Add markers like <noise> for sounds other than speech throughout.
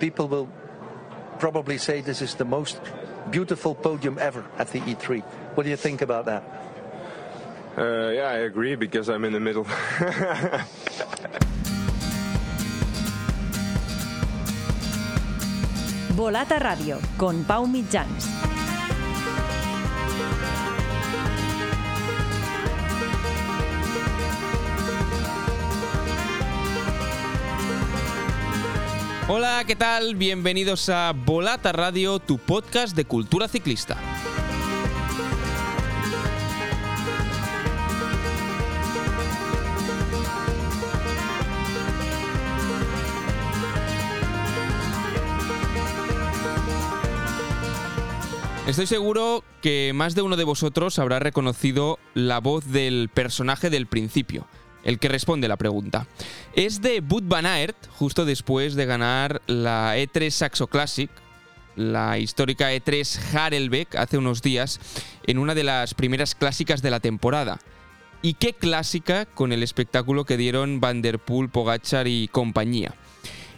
People will probably say this is the most beautiful podium ever at the E3. What do you think about that? Uh, yeah, I agree because I'm in the middle. <laughs> Volata Radio con Pau Mitjans. Hola, ¿qué tal? Bienvenidos a Volata Radio, tu podcast de cultura ciclista. Estoy seguro que más de uno de vosotros habrá reconocido la voz del personaje del principio, el que responde la pregunta. Es de Bud Van Aert, justo después de ganar la E3 Saxo Classic, la histórica E3 Harelbeck hace unos días, en una de las primeras clásicas de la temporada. Y qué clásica con el espectáculo que dieron Van der Poel, Pogachar y compañía.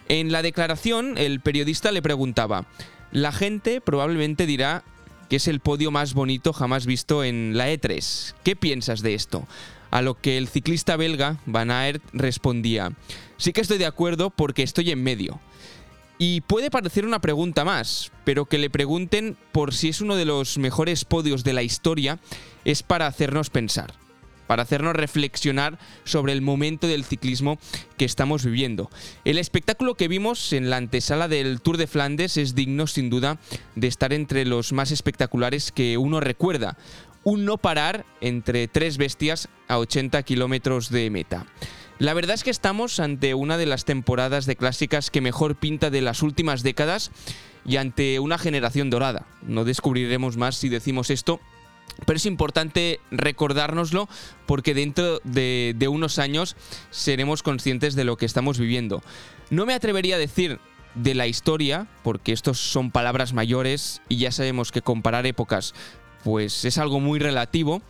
En la declaración, el periodista le preguntaba, la gente probablemente dirá que es el podio más bonito jamás visto en la E3. ¿Qué piensas de esto? A lo que el ciclista belga, Van Aert, respondía, sí que estoy de acuerdo porque estoy en medio. Y puede parecer una pregunta más, pero que le pregunten por si es uno de los mejores podios de la historia es para hacernos pensar para hacernos reflexionar sobre el momento del ciclismo que estamos viviendo. El espectáculo que vimos en la antesala del Tour de Flandes es digno sin duda de estar entre los más espectaculares que uno recuerda. Un no parar entre tres bestias a 80 kilómetros de meta. La verdad es que estamos ante una de las temporadas de clásicas que mejor pinta de las últimas décadas y ante una generación dorada. No descubriremos más si decimos esto, pero es importante recordárnoslo porque dentro de, unos años seremos conscientes de lo que estamos viviendo. No me atrevería a decir de la historia, porque estos son palabras mayores y ya sabemos que comparar épocas pues es algo muy relativo,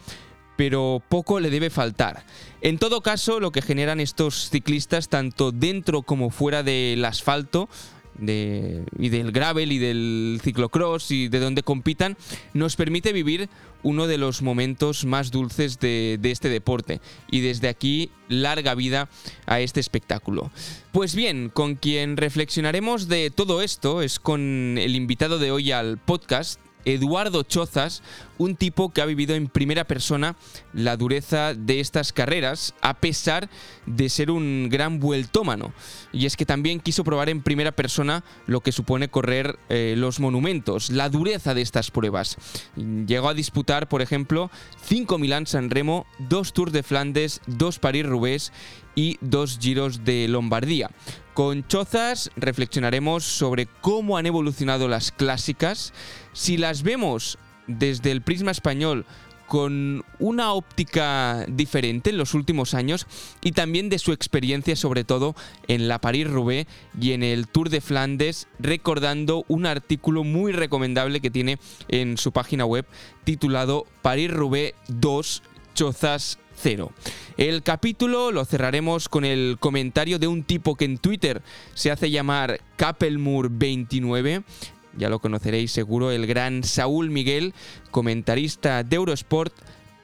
pero poco le debe faltar. En todo caso, lo que generan estos ciclistas, tanto dentro como fuera del asfalto, y del gravel y del ciclocross y de donde compitan, nos permite vivir uno de los momentos más dulces de, este deporte. Y desde aquí, larga vida a este espectáculo. Pues bien, con quien reflexionaremos de todo esto es con el invitado de hoy al podcast, Eduardo Chozas, un tipo que ha vivido en primera persona la dureza de estas carreras, a pesar de ser un gran vueltómano. Y es que también quiso probar en primera persona lo que supone correr eh, los monumentos, la dureza de estas pruebas. Llegó a disputar, por ejemplo, 5 Milán San Remo, 2 Tours de Flandes, 2 París-Roubaix y 2 Giros de Lombardía. Con Chozas reflexionaremos sobre cómo han evolucionado las clásicas, si las vemos desde el prisma español con una óptica diferente en los últimos años y también de su experiencia sobre todo en la París-Roubaix y en el Tour de Flandes, recordando un artículo muy recomendable que tiene en su página web titulado París-Roubaix 2 Chozas cero. El capítulo lo cerraremos con el comentario de un tipo que en Twitter se hace llamar Capelmur29. Ya lo conoceréis seguro, el gran Saúl Miguel, comentarista de Eurosport.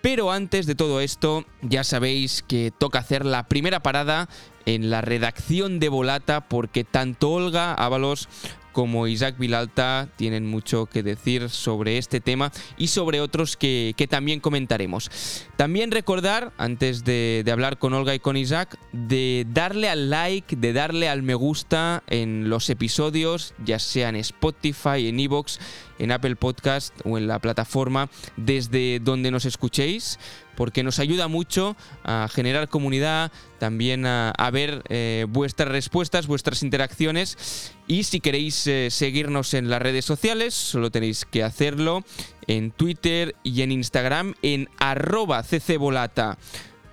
Pero antes de todo esto, ya sabéis que toca hacer la primera parada en la redacción de Volata porque tanto Olga Ábalos como Isaac Vilalta tienen mucho que decir sobre este tema y sobre otros que, que también comentaremos. También recordar, antes de, de, hablar con Olga y con Isaac, de darle al like, de darle al me gusta en los episodios, ya sea en Spotify, en Evox, en Apple Podcast o en la plataforma desde donde nos escuchéis porque nos ayuda mucho a generar comunidad, también a, ver eh, vuestras respuestas, vuestras interacciones. Y si queréis eh, seguirnos en las redes sociales, solo tenéis que hacerlo en Twitter y en Instagram en ccbolata,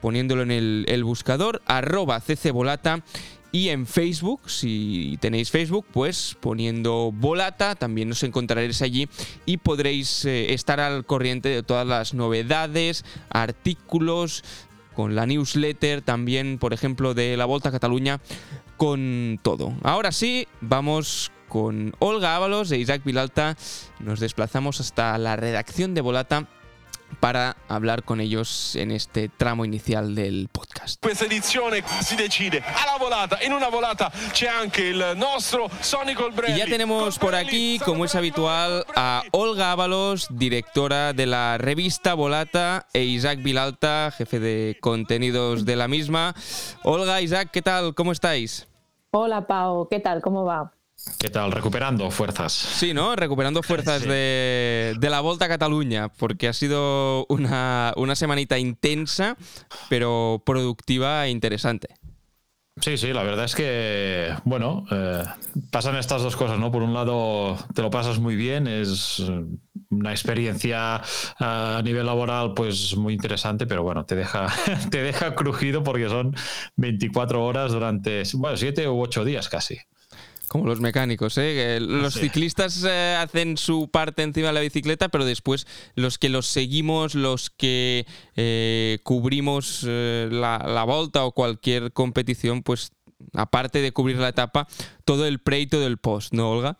poniéndolo en el, el buscador, arroba ccbolata y en Facebook, si tenéis Facebook, pues poniendo Volata, también os encontraréis allí y podréis eh, estar al corriente de todas las novedades, artículos, con la newsletter también, por ejemplo, de la Volta a Cataluña, con todo. Ahora sí, vamos con Olga Ábalos e Isaac Vilalta. Nos desplazamos hasta la redacción de Volata para hablar con ellos en este tramo inicial del podcast. Questa edizione si decide alla volata, en una volata c'è anche il nostro Sonny Colbrelli. Y ya tenemos por aquí, como es habitual, a Olga Ábalos, directora de la revista Volata, e Isaac Vilalta, jefe de contenidos de la misma. Olga, Isaac, ¿qué tal? ¿Cómo estáis? Hola Pau, ¿qué tal? ¿Cómo va? ¿Qué tal? Recuperando fuerzas. Sí, ¿no? Recuperando fuerzas de, de, la Volta a Cataluña, porque ha sido una, una semanita intensa, pero productiva e interesante. Sí, sí, la verdad es que, bueno, eh, pasan estas dos cosas, ¿no? Por un lado, te lo pasas muy bien, es una experiencia eh, a nivel laboral, pues muy interesante, pero bueno, te deja, <laughs> te deja crujido porque son 24 horas durante, bueno, 7 u 8 días casi. Como los mecánicos, ¿eh? Los ciclistas eh, hacen su parte encima de la bicicleta, pero después los que los seguimos, los que eh, cubrimos eh, la, la, volta o cualquier competición, pues aparte de cubrir la etapa, todo el pre y todo el post, ¿no, Olga?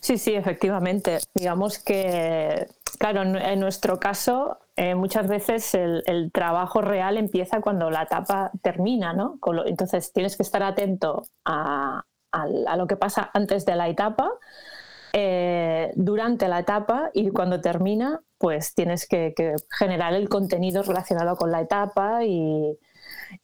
Sí, sí, efectivamente. Digamos que, claro, en, en nuestro caso, eh, muchas veces el, el, trabajo real empieza cuando la etapa termina, ¿no? Entonces tienes que estar atento a, a, a lo que pasa antes de la etapa, eh, durante la etapa y cuando termina, pues tienes que, que generar el contenido relacionado con la etapa y,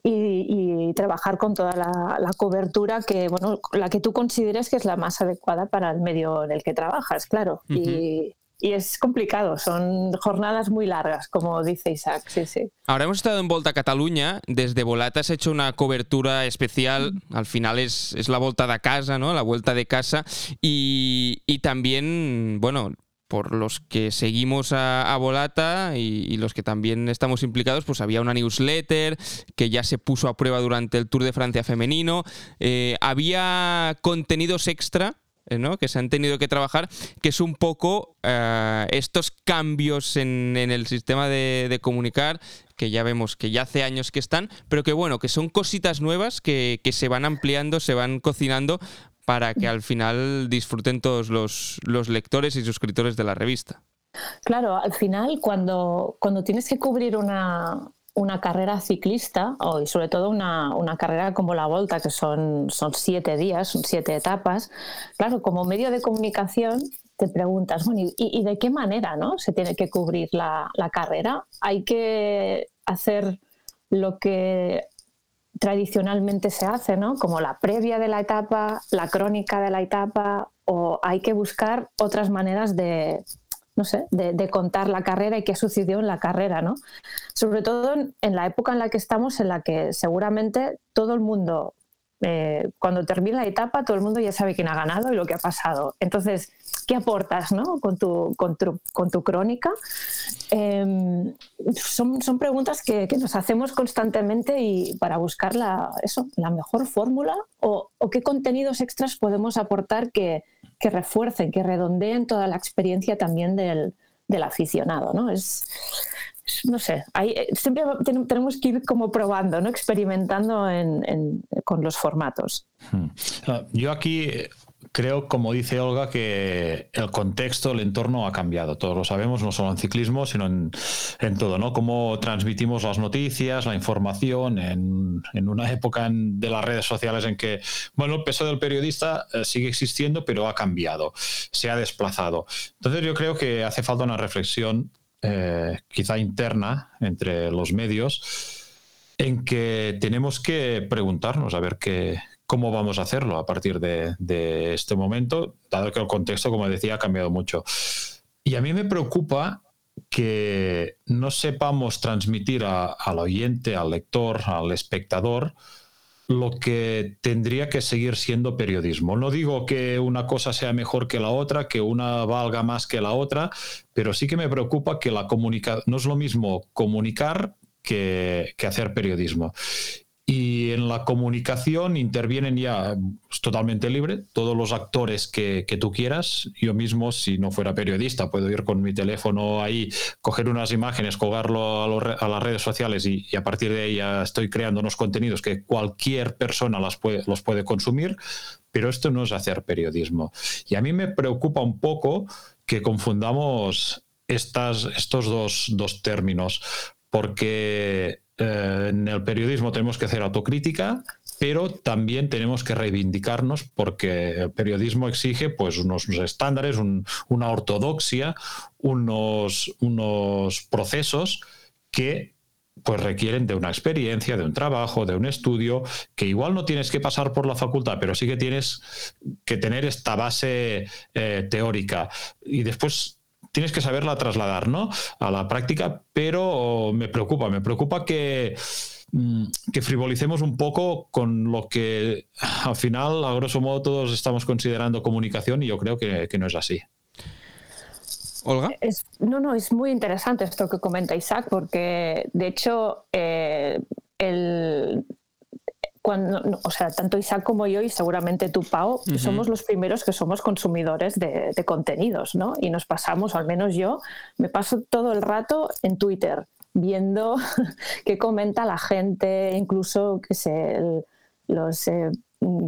y, y, trabajar con toda la, la, cobertura que, bueno, la que tú consideres que es la más adecuada para el medio en el que trabajas, claro. Uh -huh. y, y es complicado, son jornadas muy largas, como dice Isaac. Sí, sí. Ahora hemos estado en Volta a Cataluña, desde Volata has hecho una cobertura especial, al final es, es la Volta de casa, ¿no? la vuelta de casa, y, también, bueno, por los que seguimos a, a Volata y, los que también estamos implicados, pues había una newsletter que ya se puso a prueba durante el Tour de Francia femenino, eh, había contenidos extra ¿no? que se han tenido que trabajar, que es un poco uh, estos cambios en, el sistema de, comunicar, que ya vemos que ya hace años que están, pero que bueno, que son cositas nuevas que, que se van ampliando, se van cocinando para que al final disfruten todos los, los lectores y suscriptores de la revista. Claro, al final cuando, cuando tienes que cubrir una, una carrera ciclista, o, y sobre todo una, una, carrera como la Volta, que son, son siete días, siete etapas, claro, como medio de comunicación te preguntas, bueno, ¿y, y de qué manera ¿no? se tiene que cubrir la, la carrera? ¿Hay que hacer lo que tradicionalmente se hace, ¿no? como la previa de la etapa, la crónica de la etapa, o hay que buscar otras maneras de, no sé, de, contar la carrera y qué sucedió en la carrera, ¿no? Sobre todo en, la época en la que estamos, en la que seguramente todo el mundo, eh, cuando termina la etapa, todo el mundo ya sabe quién ha ganado y lo que ha pasado. Entonces, ¿qué aportas, no? Con tu, con tu, con tu crónica. Eh, son, son, preguntas que, nos hacemos constantemente y para buscar la, eso, la mejor fórmula o qué contenidos extras podemos aportar que que refuercen, que redondeen toda la experiencia también del, del aficionado, ¿no? Es, no sé, hay, siempre tenemos que ir como probando, ¿no? Experimentando en, con los formatos. Hmm. Yo aquí creo, como dice Olga, que el contexto, el entorno ha cambiado. Todos lo sabemos, no solo en ciclismo, sino en, todo, ¿no? Cómo transmitimos las noticias, la información, en, una época de las redes sociales en que, bueno, el peso del periodista eh, sigue existiendo, pero ha cambiado, se ha desplazado. Entonces yo creo que hace falta una reflexión eh, quizá interna entre los medios en que tenemos que preguntarnos a ver qué, cómo vamos a hacerlo a partir de, de, este momento, dado que el contexto, como decía, ha cambiado mucho. Y a mí me preocupa que no sepamos transmitir a, al oyente, al lector, al espectador, lo que tendría que seguir siendo periodismo. No digo que una cosa sea mejor que la otra, que una valga más que la otra, pero sí que me preocupa que la comunicación no es lo mismo comunicar que, que hacer periodismo. Y en la comunicación intervienen ya, es totalmente libre, todos los actores que, que, tú quieras. Yo mismo, si no fuera periodista, puedo ir con mi teléfono ahí, coger unas imágenes, colgarlo a, a las redes sociales y, y, a partir de ahí ya estoy creando unos contenidos que cualquier persona las puede, los puede consumir, pero esto no es hacer periodismo. Y a mí me preocupa un poco que confundamos estas, estos dos, dos términos, porque eh, en el periodismo tenemos que hacer autocrítica, pero también tenemos que reivindicarnos porque el periodismo exige pues, unos, estándares, una ortodoxia, unos, unos procesos que pues requieren de una experiencia, de un trabajo, de un estudio, que igual no tienes que pasar por la facultad, pero sí que tienes que tener esta base eh, teórica. Y después tienes que saberla trasladar ¿no? a la práctica, pero me preocupa, me preocupa que, mm, que frivolicemos un poco con lo que al final, a grosso modo, todos estamos considerando comunicación y yo creo que, no es así. Olga. no, no, es muy interesante esto que comenta Isaac, porque de hecho eh, el, cuando, o sea, tanto Isaac como yo y seguramente tú, Pau, somos los primeros que somos consumidores de, contenidos, ¿no? Y nos pasamos, o al menos yo, me paso todo el rato en Twitter viendo <laughs> qué comenta la gente, incluso, qué sé, los... Eh,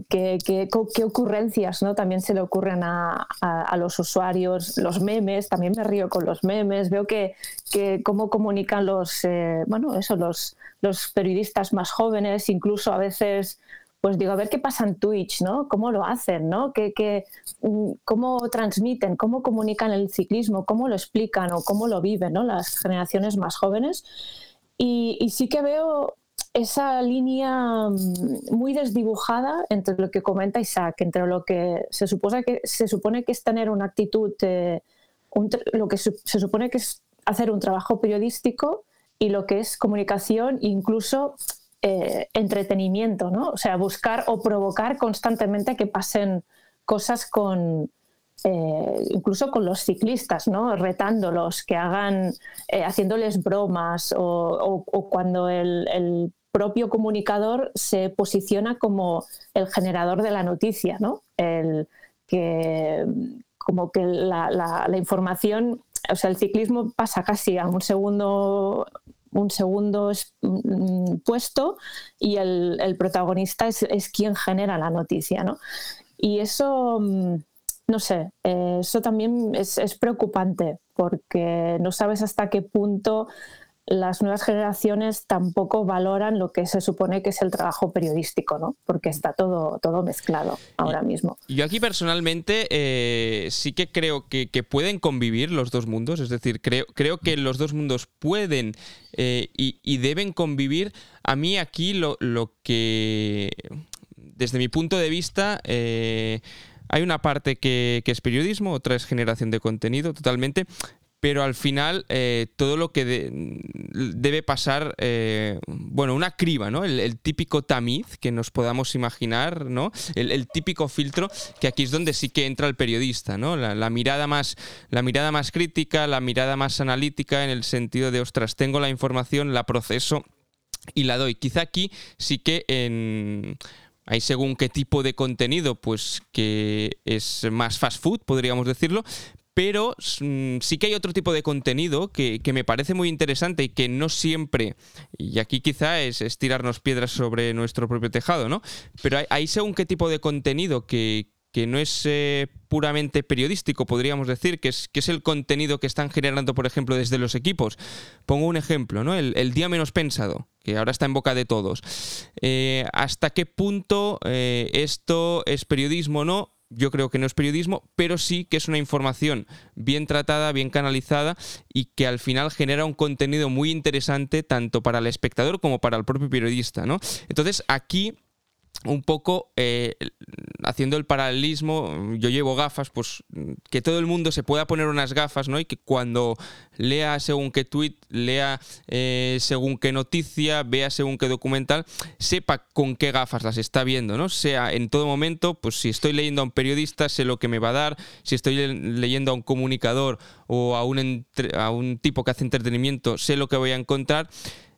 qué, qué, ocurrencias ¿no? también se le ocurren a, a, los usuarios, los memes, también me río con los memes, veo que, que cómo comunican los, eh, bueno, eso, los, los periodistas más jóvenes, incluso a veces pues digo, a ver qué pasa en Twitch, ¿no? ¿Cómo lo hacen, ¿no? ¿Qué, mm, cómo transmiten, cómo comunican el ciclismo, cómo lo explican o cómo lo viven, ¿no? Las generaciones más jóvenes. Y, y sí que veo esa línea mm, muy desdibujada entre lo que comenta Isaac, entre lo que se supone que, se supone que es tener una actitud, lo que se supone que es hacer un trabajo periodístico y lo que es comunicación, incluso eh, entretenimiento, ¿no? O sea, buscar o provocar constantemente que pasen cosas con, eh, incluso con los ciclistas, ¿no? retándolos, que hagan, eh, haciéndoles bromas o, cuando el, propio comunicador se posiciona como el generador de la noticia, ¿no? El, que como que la, la información o sea, el ciclismo pasa casi a un segundo un segundo mm, puesto y el, protagonista es, quien genera la noticia, ¿no? Y eso, mm, no sé, eh, eso también es, preocupante porque no sabes hasta qué punto las nuevas generaciones tampoco valoran lo que se supone que es el trabajo periodístico, ¿no? Porque está todo, todo mezclado ahora mismo. Yo aquí personalmente eh, sí que creo que, pueden convivir los dos mundos, es decir, creo, creo que los dos mundos pueden eh, y, deben convivir. A mí aquí lo, que, desde mi punto de vista, eh, hay una parte que, que, es periodismo, otra es generación de contenido, totalmente pero al final eh, todo lo que debe pasar, eh, bueno, una criba, ¿no? El, típico tamiz que nos podamos imaginar, ¿no? El, típico filtro que aquí es donde sí que entra el periodista, ¿no? La, mirada más, la mirada más crítica, la mirada más analítica en el sentido de, ostras, tengo la información, la proceso y la doy. Quizá aquí sí que en hay según qué tipo de contenido, pues que es más fast food, podríamos decirlo, pero mm, sí que hay otro tipo de contenido que, me parece muy interesante y que no siempre, y aquí quizá es, tirarnos piedras sobre nuestro propio tejado, ¿no? Pero hay, según qué tipo de contenido que, no es eh, puramente periodístico, podríamos decir, que es, que es el contenido que están generando, por ejemplo, desde los equipos. Pongo un ejemplo, ¿no? El, día menos pensado, que ahora está en boca de todos. Eh, ¿Hasta qué punto eh, esto es periodismo o no? Yo creo que no es periodismo, pero sí que es una información bien tratada, bien canalizada y que al final genera un contenido muy interesante tanto para el espectador como para el propio periodista, ¿no? Entonces aquí un poco eh, haciendo el paralelismo, yo llevo gafas, pues que todo el mundo se pueda poner unas gafas, ¿no? Y que cuando lea según qué tweet, lea eh, según qué noticia, vea según qué documental, sepa con qué gafas las está viendo, ¿no? Sea en todo momento, pues si estoy leyendo a un periodista, sé lo que me va a dar, si estoy leyendo a un comunicador o a un, a un tipo que hace entretenimiento, sé lo que voy a encontrar.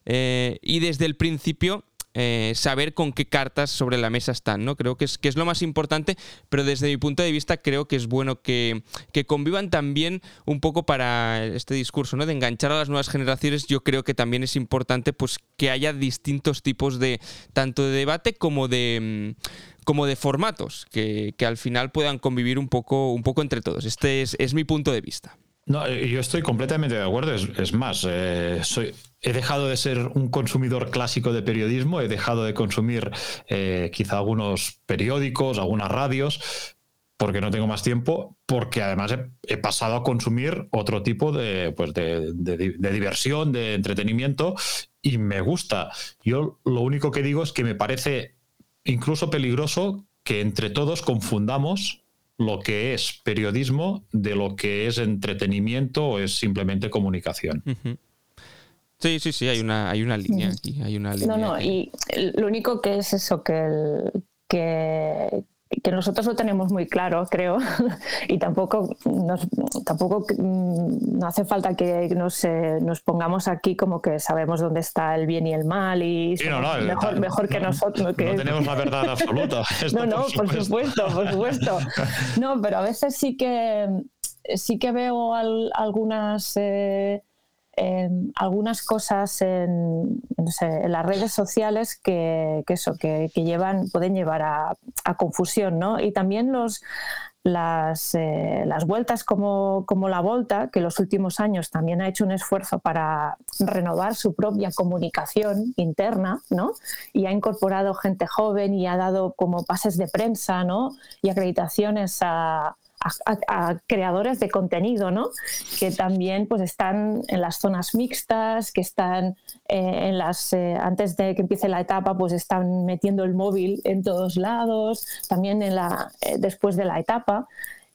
Eh, y desde el principio eh, saber con qué cartas sobre la mesa están, ¿no? Creo que es, que es lo más importante, pero desde mi punto de vista creo que es bueno que, que convivan también un poco para este discurso, ¿no? De enganchar a las nuevas generaciones, yo creo que también es importante pues que haya distintos tipos de, tanto de debate como de mm, como de formatos, que, que al final puedan convivir un poco, un poco entre todos. Este es, es mi punto de vista. No, eh, yo estoy completamente de acuerdo. Es, es más, eh, soy, he dejado de ser un consumidor clásico de periodismo, he dejado de consumir eh, quizá algunos periódicos, algunas radios, porque no tengo más tiempo, porque además he, pasado a consumir otro tipo de, pues de, diversión, de entretenimiento, y me gusta. Yo lo único que digo es que me parece incluso peligroso que entre todos confundamos lo que es periodismo de lo que es entretenimiento o es simplemente comunicación. Uh -huh. Sí, sí, sí, hay una, hay una línea aquí. Hay una línea no, no, aquí. y lo único que es eso, que, el, que, que nosotros lo tenemos muy claro, creo, <laughs> y tampoco, nos, tampoco no hace falta que nos, eh, nos, pongamos aquí como que sabemos dónde está el bien y el mal y sí, no, no, mejor, mejor, que no, nosotros. Que... No tenemos la verdad <laughs> absoluta. no, no, por supuesto. por supuesto, <laughs> No, pero a veces sí que, sí que veo al, algunas... Eh, algunas cosas en, las redes sociales que, eso, que, llevan, pueden llevar a, confusión, ¿no? Y también los, las, eh, las vueltas como, como, la Volta, que en los últimos años también ha hecho un esfuerzo para renovar su propia comunicación interna, ¿no? Y ha incorporado gente joven y ha dado como pases de prensa, ¿no? Y acreditaciones a, a, creadores de contenido, ¿no? Que también pues, están en las zonas mixtas, que están eh, en las, eh, antes de que empiece la etapa, pues están metiendo el móvil en todos lados, también en la, eh, después de la etapa.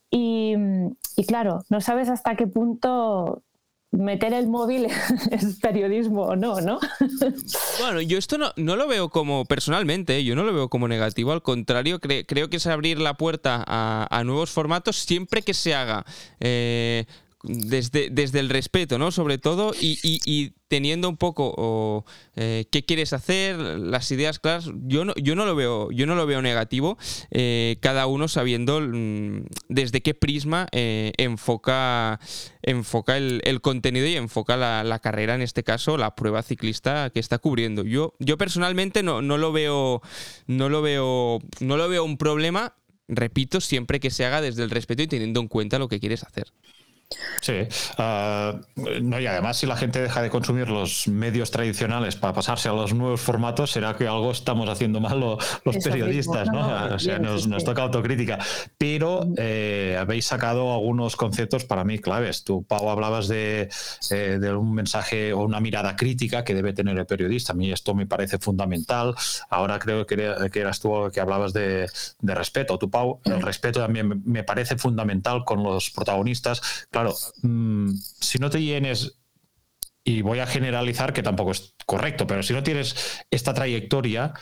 Y, claro, no sabes hasta qué punto meter el móvil <laughs> es periodismo o no, ¿no? Bueno, yo esto no, no lo veo como, personalmente, yo no lo veo como negativo, al contrario, cre creo que es abrir la puerta a, a, nuevos formatos siempre que se haga eh, desde, desde el respeto, ¿no? Sobre todo, y, y, teniendo un poco eh, qué quieres hacer, las ideas claras, yo no, yo no lo veo, yo no lo veo negativo, eh, cada uno sabiendo mmm, desde qué prisma eh, enfoca, enfoca el, el, contenido y enfoca la, la, carrera, en este caso, la prueba ciclista que está cubriendo. Yo, yo personalmente no, no lo veo, no lo veo, no lo veo un problema, repito, siempre que se haga desde el respeto y teniendo en cuenta lo que quieres hacer. Sí, uh, no, y además si la gente deja de consumir los medios tradicionales para pasarse a los nuevos formatos, será que algo estamos haciendo mal lo, los Eso periodistas, mismo, ¿no? ¿no? O sea, nos, nos, toca autocrítica. Pero eh, habéis sacado algunos conceptos para mí claves. Tú, Pau, hablabas de, eh, de, un mensaje o una mirada crítica que debe tener el periodista. A mí esto me parece fundamental. Ahora creo que, que eras tú que hablabas de, de respeto. Tú, Pau, el respeto también me parece fundamental con los protagonistas claro, mmm, si no te llenes, y voy a generalizar que tampoco es correcto, pero si no tienes esta trayectoria,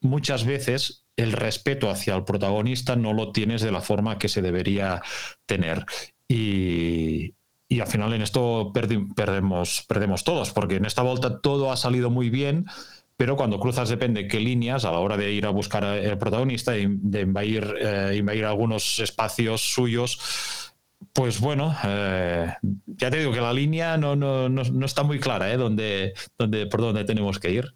muchas veces el respeto hacia el protagonista no lo tienes de la forma que se debería tener. Y, y al final en esto perdemos, perdemos todos, porque en esta vuelta todo ha salido muy bien, pero cuando cruzas depende qué líneas a la hora de ir a buscar el protagonista de invadir, eh, invadir algunos espacios suyos, pues bueno, eh, ya te digo que la línea no, no, no, no está muy clara, ¿eh? Donde, por dónde tenemos que ir.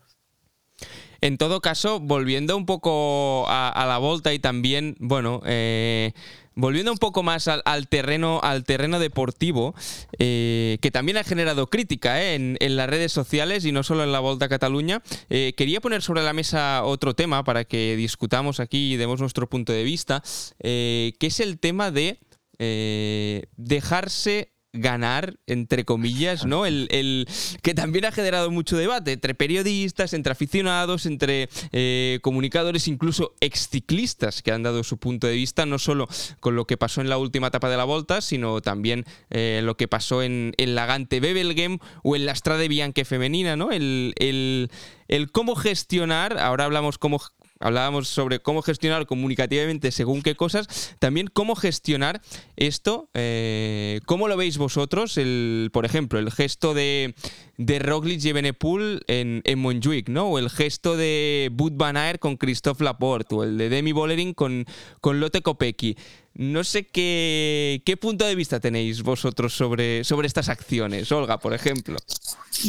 En todo caso, volviendo un poco a, la volta y también, bueno, eh, volviendo un poco más al, terreno, al terreno deportivo, eh, que también ha generado crítica en, las redes sociales y no solo en la Volta Cataluña, quería poner sobre la mesa otro tema para que discutamos aquí y demos nuestro punto de vista, que es el tema de eh, dejarse ganar, entre comillas, ¿no? El, el, que también ha generado mucho debate entre periodistas, entre aficionados, entre eh, comunicadores, incluso exciclistas que han dado su punto de vista, no solo con lo que pasó en la última etapa de la Volta, sino también eh, lo que pasó en, en la Gante Bebelgem o en la Strade Bianche femenina, ¿no? El, el, el cómo gestionar, ahora hablamos cómo hablábamos sobre cómo gestionar comunicativamente según qué cosas, también cómo gestionar esto, eh, cómo lo veis vosotros, el, por ejemplo, el gesto de, de Roglic y Benepool en, en Montjuic, ¿no? O el gesto de Bud Van con Christophe Laporte, o el de Demi Bollering con, con Lotte Kopecky. No sé qué, qué punto de vista tenéis vosotros sobre, sobre estas acciones, Olga, por ejemplo.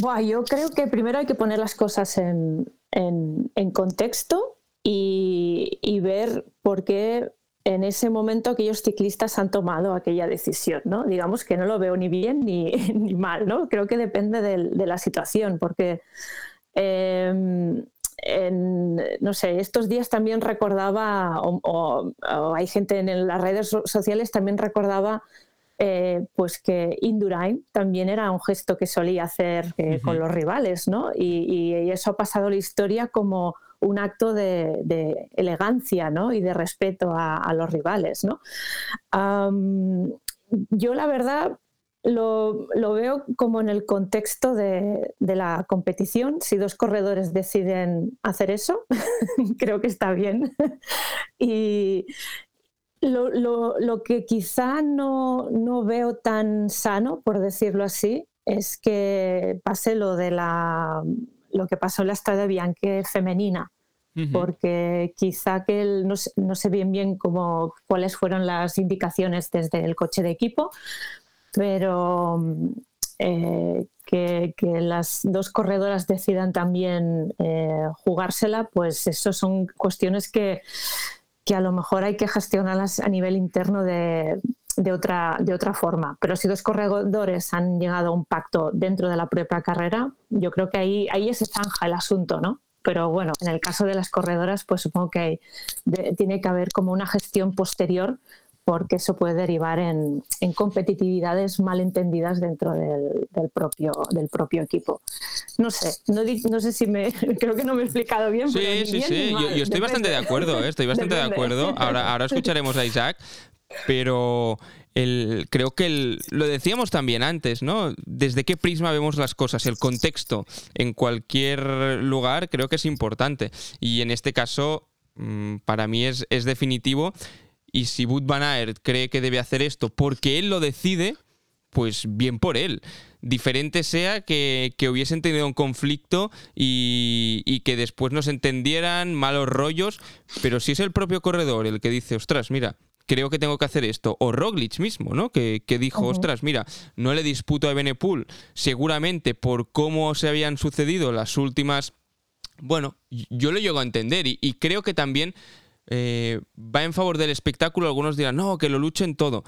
Buah, yo creo que primero hay que poner las cosas en, en contexto y, y, ver por qué en ese momento aquellos ciclistas han tomado aquella decisión. ¿no? Digamos que no lo veo ni bien ni, <laughs> ni mal, ¿no? creo que depende de, de la situación, porque eh, en, no sé, estos días también recordaba, o, o, o, hay gente en las redes sociales también recordaba eh, pues que Indurain también era un gesto que solía hacer eh, uh -huh. con los rivales, ¿no? Y, y, eso ha pasado la historia como un acto de, elegancia, ¿no? Y de respeto a, los rivales, ¿no? Yo la verdad lo, veo como en el contexto de, la competición. Si dos corredores deciden hacer eso, <laughs> creo que está bien. <laughs> y lo que quizá no, no, veo tan sano, por decirlo así, es que pase lo de la lo que pasó en la Estrada Bianche femenina. Uh -huh. porque quizá que el, no, no, sé bien bien cómo, cuáles fueron las indicaciones desde el coche de equipo, pero eh, que, que, las dos corredoras decidan también eh, jugársela, pues eso son cuestiones que, que, a lo mejor hay que gestionarlas a nivel interno de, de, otra, de otra forma. Pero si dos corredores han llegado a un pacto dentro de la propia carrera, yo creo que ahí, ahí se zanja el asunto, ¿no? Pero bueno, en el caso de las corredoras, pues supongo que hay, de, tiene que haber como una gestión posterior porque eso puede derivar en, en competitividades malentendidas dentro del, del, propio, del propio equipo. No sé, no, no, sé si me. <laughs> Creo que no me he explicado bien. Sí, pero sí, bien sí. Yo, yo, estoy Depende. bastante de acuerdo, ¿eh? estoy bastante Depende. de acuerdo. Ahora, ahora escucharemos a Isaac, pero. El, creo que el, lo decíamos también antes, ¿no? Desde qué prisma vemos las cosas, el contexto en cualquier lugar creo que es importante. Y en este caso, mm, para mí es, es definitivo y si Wout Van Aert cree que debe hacer esto porque él lo decide, pues bien por él. Diferente sea que, que hubiesen tenido un conflicto y, y, que después no se entendieran, malos rollos, pero si es el propio corredor el que dice, ostras, mira, creo que tengo que hacer esto. O Roglic mismo, ¿no? Que, que dijo, uh -huh. ostras, mira, no le disputo a Benepool, seguramente por cómo se habían sucedido las últimas... Bueno, yo lo llego a entender y, y creo que también eh, va en favor del espectáculo. Algunos dirán, no, que lo luchen todo.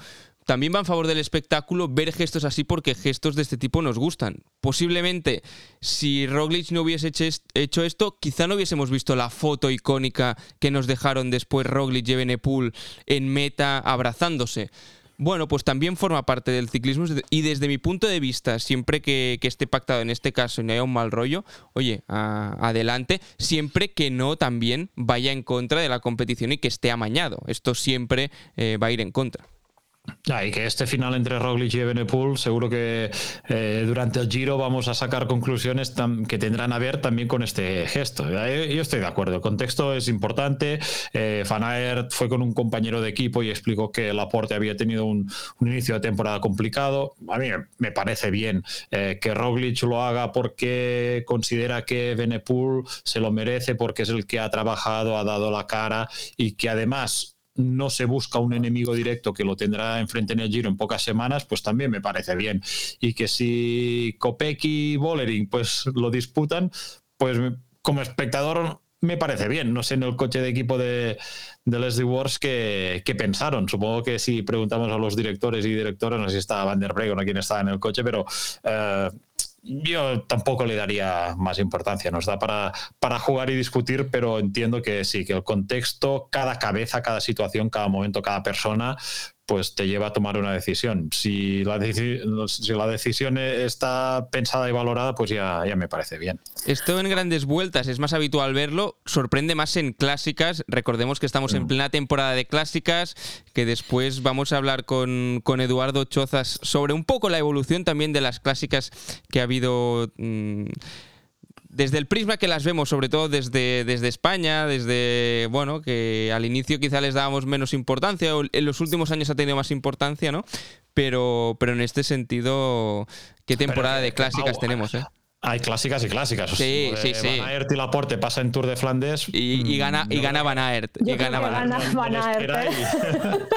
También va en favor del espectáculo ver gestos así porque gestos de este tipo nos gustan. Posiblemente, si Roglic no hubiese hecho esto, quizá no hubiésemos visto la foto icónica que nos dejaron después Roglic y Benepool en meta abrazándose. Bueno, pues también forma parte del ciclismo y desde mi punto de vista, siempre que, esté pactado en este caso y no haya un mal rollo, oye, adelante, siempre que no también vaya en contra de la competición y que esté amañado. Esto siempre eh, va a ir en contra. Ah, y que este final entre Roglic y Evenepoel seguro que eh, durante el Giro vamos a sacar conclusiones que tendrán a ver también con este gesto. Eh, yo estoy de acuerdo, el contexto es importante. Eh, Van Aert fue con un compañero de equipo y explicó que Laporte había tenido un, un inicio de temporada complicado. A mí me parece bien eh, que Roglic lo haga porque considera que Evenepoel se lo merece porque es el que ha trabajado, ha dado la cara y que además no se busca un enemigo directo que lo tendrá enfrente en el Giro en pocas semanas, pues también me parece bien. Y que si Kopecky y Bollering pues lo disputan, pues como espectador me parece bien. No sé en el coche de equipo de, de Leslie Wars qué, pensaron. Supongo que si preguntamos a los directores y directoras, no sé si estaba Van der Breggen o quién estaba en el coche, pero uh, yo tampoco le daría más importancia. Nos da para, para jugar y discutir, pero entiendo que sí, que el contexto, cada cabeza, cada situación, cada momento, cada persona, pues te lleva a tomar una decisión. Si la, deci si la decisión está pensada y valorada, pues ya, ya me parece bien. Esto en grandes vueltas es más habitual verlo, sorprende más en clásicas. Recordemos que estamos mm. en plena temporada de clásicas, que después vamos a hablar con, con, Eduardo Chozas sobre un poco la evolución también de las clásicas que ha habido... Mmm, desde el prisma que las vemos, sobre todo desde, desde España, desde, bueno, que al inicio quizá les dábamos menos importancia, o en los últimos años ha tenido más importancia, ¿no? Pero, pero en este sentido, ¿qué temporada de clásicas tenemos, eh? Hay clásicas y clásicas. Sí, sí, sí. Van Aert y Laporte pasa en Tour de Flandes. Y, gana, y gana Van Aert. Yo y gana Van Aert. gana Van Aert.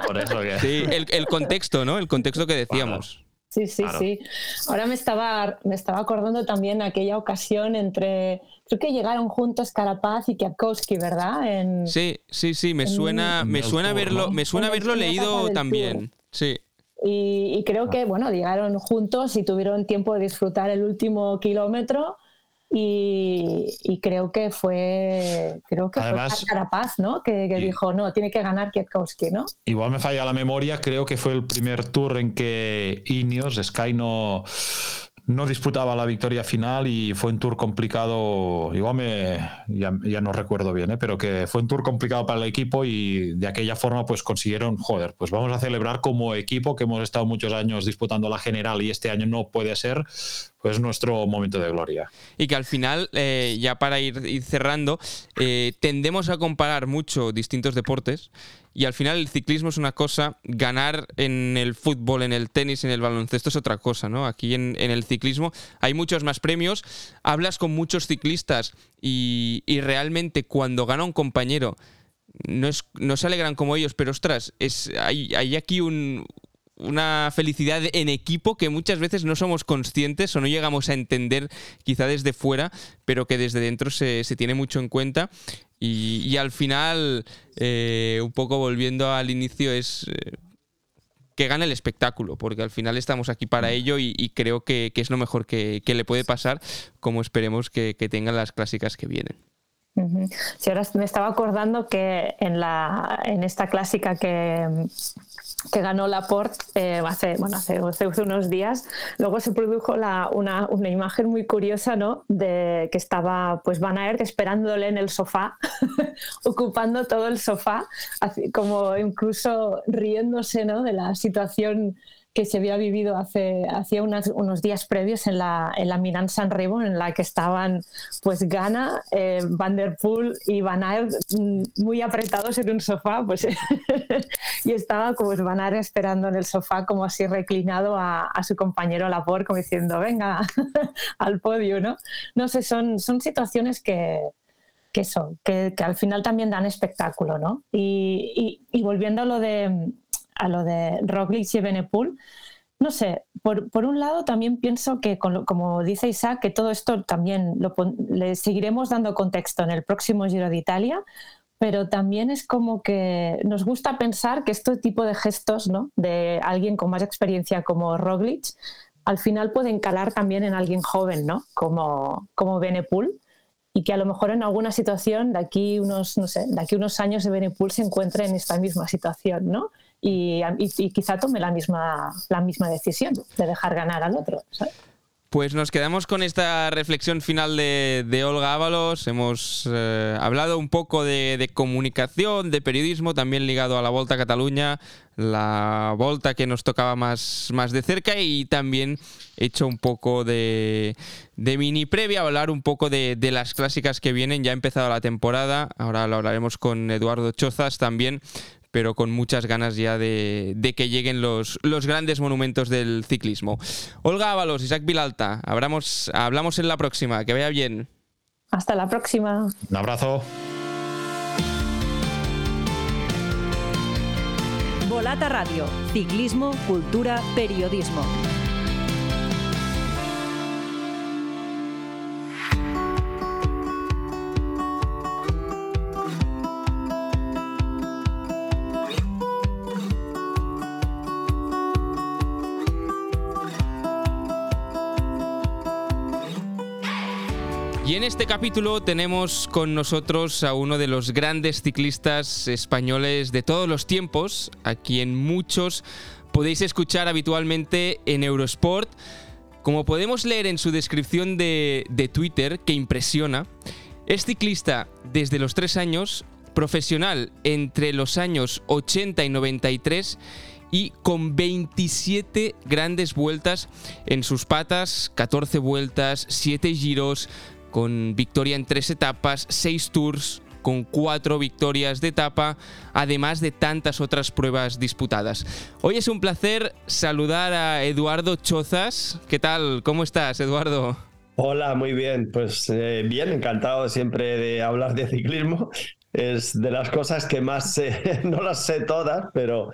<laughs> Por eso que. Sí, el, el contexto, ¿no? El contexto que decíamos. Sí, sí, Claro. sí. Ahora me estaba, me estaba acordando también aquella ocasión entre, creo que llegaron juntos Carapaz y Kwiatkowski, ¿verdad? En, Sí, sí, sí, me suena, En me suena Tour, haberlo, ¿no? me suena En haberlo leído también. Sí. y, y creo que, bueno, llegaron juntos y tuvieron tiempo de disfrutar el último kilómetro y, y creo que fue, creo que Además- fue Carapaz, ¿no? Que, que Y- dijo, no, tiene que ganar Kwiatkowski, ¿no? Igual me falla la memoria, creo que fue el primer tour en que Ineos, Sky, no, no disputaba la victoria final y fue un tour complicado, igual me, ya, no recuerdo bien, ¿eh? pero que fue un tour complicado para el equipo y de aquella forma pues consiguieron, joder, pues vamos a celebrar como equipo que hemos estado muchos años disputando la general y este año no puede ser, pues nuestro momento de gloria. Y que al final, eh, ya para ir, ir cerrando, eh, tendemos a comparar mucho distintos deportes y al final el ciclismo es una cosa, ganar en el fútbol, en el tenis, en el baloncesto es otra cosa, ¿no? Aquí en, el ciclismo hay muchos más premios, hablas con muchos ciclistas y, y realmente cuando gana un compañero no, no se alegran como ellos, pero ostras, es, hay, hay aquí un, una felicidad en equipo que muchas veces no somos conscientes o no llegamos a entender quizá desde fuera, pero que desde dentro se, se tiene mucho en cuenta. Y, y al final, eh, un poco volviendo al inicio, es eh, que gane el espectáculo, porque al final estamos aquí para ello y, y creo que, que es lo mejor que, que le puede pasar, como esperemos que, que tengan las clásicas que vienen. Sí, ahora me estaba acordando que en, la, en esta clásica que, que ganó Laporte eh, hace, unos días, luego se produjo una, una imagen muy curiosa ¿no? de que estaba pues, Van Aert esperándole en el sofá, <laughs> ocupando todo el sofá, así como incluso riéndose ¿no? de la situación que se había vivido hace hacía unos días previos en la, en la Milan San Remo, en la que estaban pues Gana, eh, Van der Poel y Van Aert mm, muy apretados en un sofá, pues <laughs> y estaba pues Van Aert esperando en el sofá como así reclinado a, a su compañero Laporte como diciendo venga <laughs> al podio, ¿no? No sé, son, son situaciones que, que eso, que, que al final también dan espectáculo, ¿no? Y- y volviendo a lo de, a lo de Roglic y Benepul, no sé, por, por un lado también pienso que, como dice Isaac, que todo esto también lo le seguiremos dando contexto en el próximo Giro de Italia, pero también es como que nos gusta pensar que este tipo de gestos ¿no? de alguien con más experiencia como Roglic al final pueden calar también en alguien joven, ¿no? Como, como Benepul, y que a lo mejor en alguna situación de aquí unos, no sé, de aquí unos años de Benepul se encuentre en esta misma situación, ¿no? Y, quizá tome la misma, la misma decisión de dejar ganar al otro. Pues nos quedamos con esta reflexión final de, de Olga Ábalos. Hemos eh, hablado un poco de, comunicación, de periodismo, también ligado a la Volta a Cataluña, la Volta que nos tocaba más, más de cerca y también hecho un poco de, de mini previa, hablar un poco de las clásicas que vienen. Ya ha empezado la temporada, ahora lo hablaremos con Eduardo Chozas también pero con muchas ganas ya de, de que lleguen los, los grandes monumentos del ciclismo. Olga Ábalos, Isaac Vilalta, hablamos, hablamos en la próxima, que vaya bien. Hasta la próxima. Un abrazo. Volata Radio. Ciclismo, cultura, periodismo. En este capítulo tenemos con nosotros a uno de los grandes ciclistas españoles de todos los tiempos, a quien muchos podéis escuchar habitualmente en Eurosport. Como podemos leer en su descripción de, de Twitter, que impresiona, es ciclista desde los 3 años, profesional entre los años 80 y 93 y con 27 grandes vueltas en sus patas, 14 vueltas, 7 giros, con victoria en 3 etapas, 6 tours, con 4 victorias de etapa, además de tantas otras pruebas disputadas. Hoy es un placer saludar a Eduardo Chozas. ¿Qué tal? ¿Cómo estás, Eduardo? Hola, muy bien. Pues eh, bien, encantado siempre de hablar de ciclismo. Es de las cosas que más sé, <laughs> no las sé todas, pero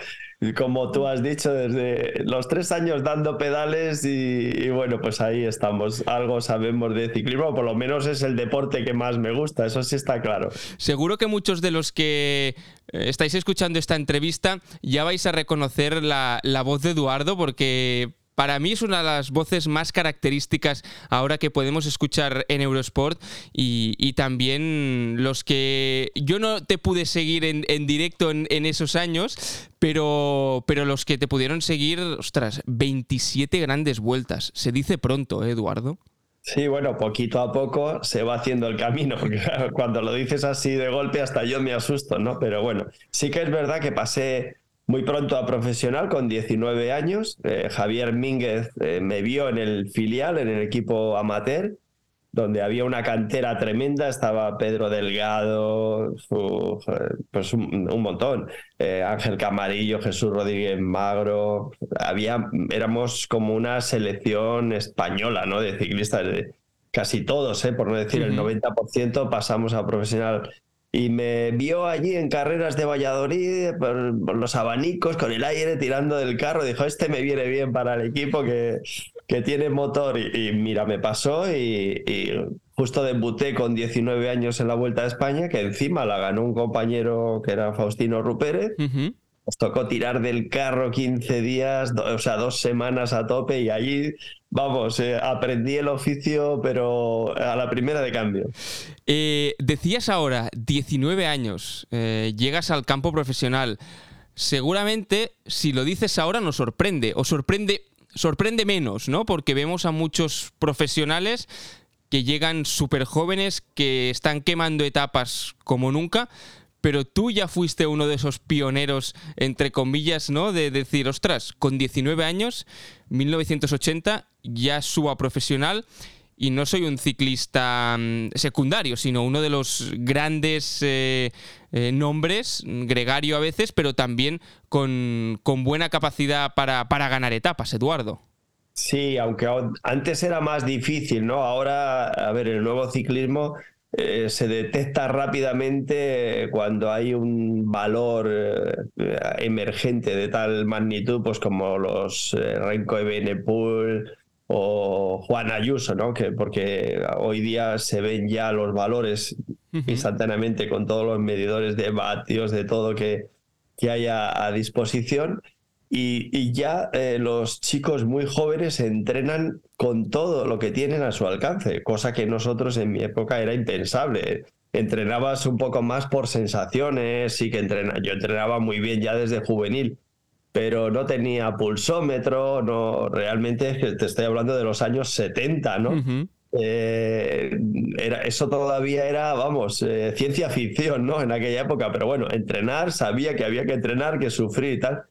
como tú has dicho, desde los tres años dando pedales y, bueno, pues ahí estamos. Algo sabemos de ciclismo, por lo menos es el deporte que más me gusta, eso sí está claro. Seguro que muchos de los que eh, estáis escuchando esta entrevista ya vais a reconocer la, la voz de Eduardo porque para mí es una de las voces más características ahora que podemos escuchar en Eurosport y, también los que yo no te pude seguir en, directo en, esos años, pero, pero los que te pudieron seguir, ostras, 27 grandes vueltas. Se dice pronto, ¿eh, Eduardo? Sí, bueno, poquito a poco se va haciendo el camino, <laughs> cuando lo dices así de golpe hasta yo me asusto, ¿no? Pero bueno, sí que es verdad que pasé muy pronto a profesional con 19 años. Eh, Javier Mínguez eh, me vio en el filial, en el equipo amateur, donde había una cantera tremenda. Estaba Pedro Delgado, pues un, montón. Eh, Ángel Camarillo, Jesús Rodríguez Magro. Había, éramos como una selección española, ¿no? De ciclistas. De, casi todos, por no decir el 90%, pasamos a profesional y me vio allí en carreras de Valladolid, por, los abanicos, con el aire tirando del carro. Dijo, este me viene bien para el equipo que, que tiene motor. Y, mira, me pasó y, justo debuté con 19 años en la Vuelta a España, que encima la ganó un compañero que era Faustino Rupérez. Nos tocó tirar del carro 15 días, o sea, dos semanas a tope y allí Vamos, eh, aprendí el oficio, pero a la primera de cambio. Eh, decías ahora, 19 años, eh, llegas al campo profesional. Seguramente, si lo dices ahora, nos sorprende, o sorprende, sorprende menos, ¿no? Porque vemos a muchos profesionales que llegan súper jóvenes, que están quemando etapas como nunca, pero tú ya fuiste uno de esos pioneros, entre comillas, ¿no? De decir, ostras, con 19 años, 1980, ya subo a profesional y no soy un ciclista mm, secundario, sino uno de los grandes eh, eh, nombres, gregario a veces, pero también con, con buena capacidad para, para ganar etapas, Eduardo. Sí, aunque antes era más difícil, ¿no? Ahora, a ver, el nuevo ciclismo eh, se detecta rápidamente cuando hay un valor eh, emergente de tal magnitud, pues como los eh, Renko de Benepul o Juan Ayuso, ¿no? Que porque hoy día se ven ya los valores instantáneamente con todos los medidores de vatios, de todo que, que hay a disposición y, ya eh, los chicos muy jóvenes entrenan con todo lo que tienen a su alcance, cosa que nosotros en mi época era impensable. Entrenabas un poco más por sensaciones, sí que entrena, yo entrenaba muy bien ya desde juvenil, pero no tenía pulsómetro, no realmente te estoy hablando de los años 70, ¿no? Eh, era, eso todavía era, vamos, eh, ciencia ficción, ¿no? En aquella época, pero bueno, entrenar, sabía que había que entrenar, que sufrir y tal.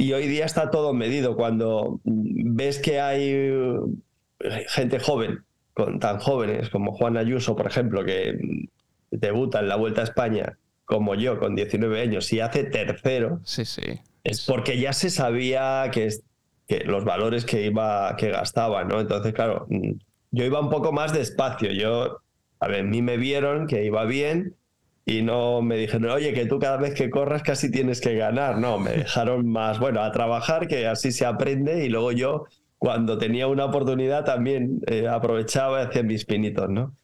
Y hoy día está todo medido. Cuando ves que hay eh, gente joven, con, tan jóvenes como Juan Ayuso, por ejemplo, que debuta en la Vuelta a España, como yo, con 19 años, y hace tercero, sí, sí. es porque ya se sabía que, que los valores que, iba, que gastaba, ¿no? Entonces, claro, mm, yo iba un poco más despacio. Yo, a ver, a mí me vieron que iba bien y no me dijeron, oye, que tú cada vez que corras casi tienes que ganar. No, me dejaron más, bueno, a trabajar, que así se aprende y luego yo, cuando tenía una oportunidad, también eh, aprovechaba y hacía mis pinitos, ¿no?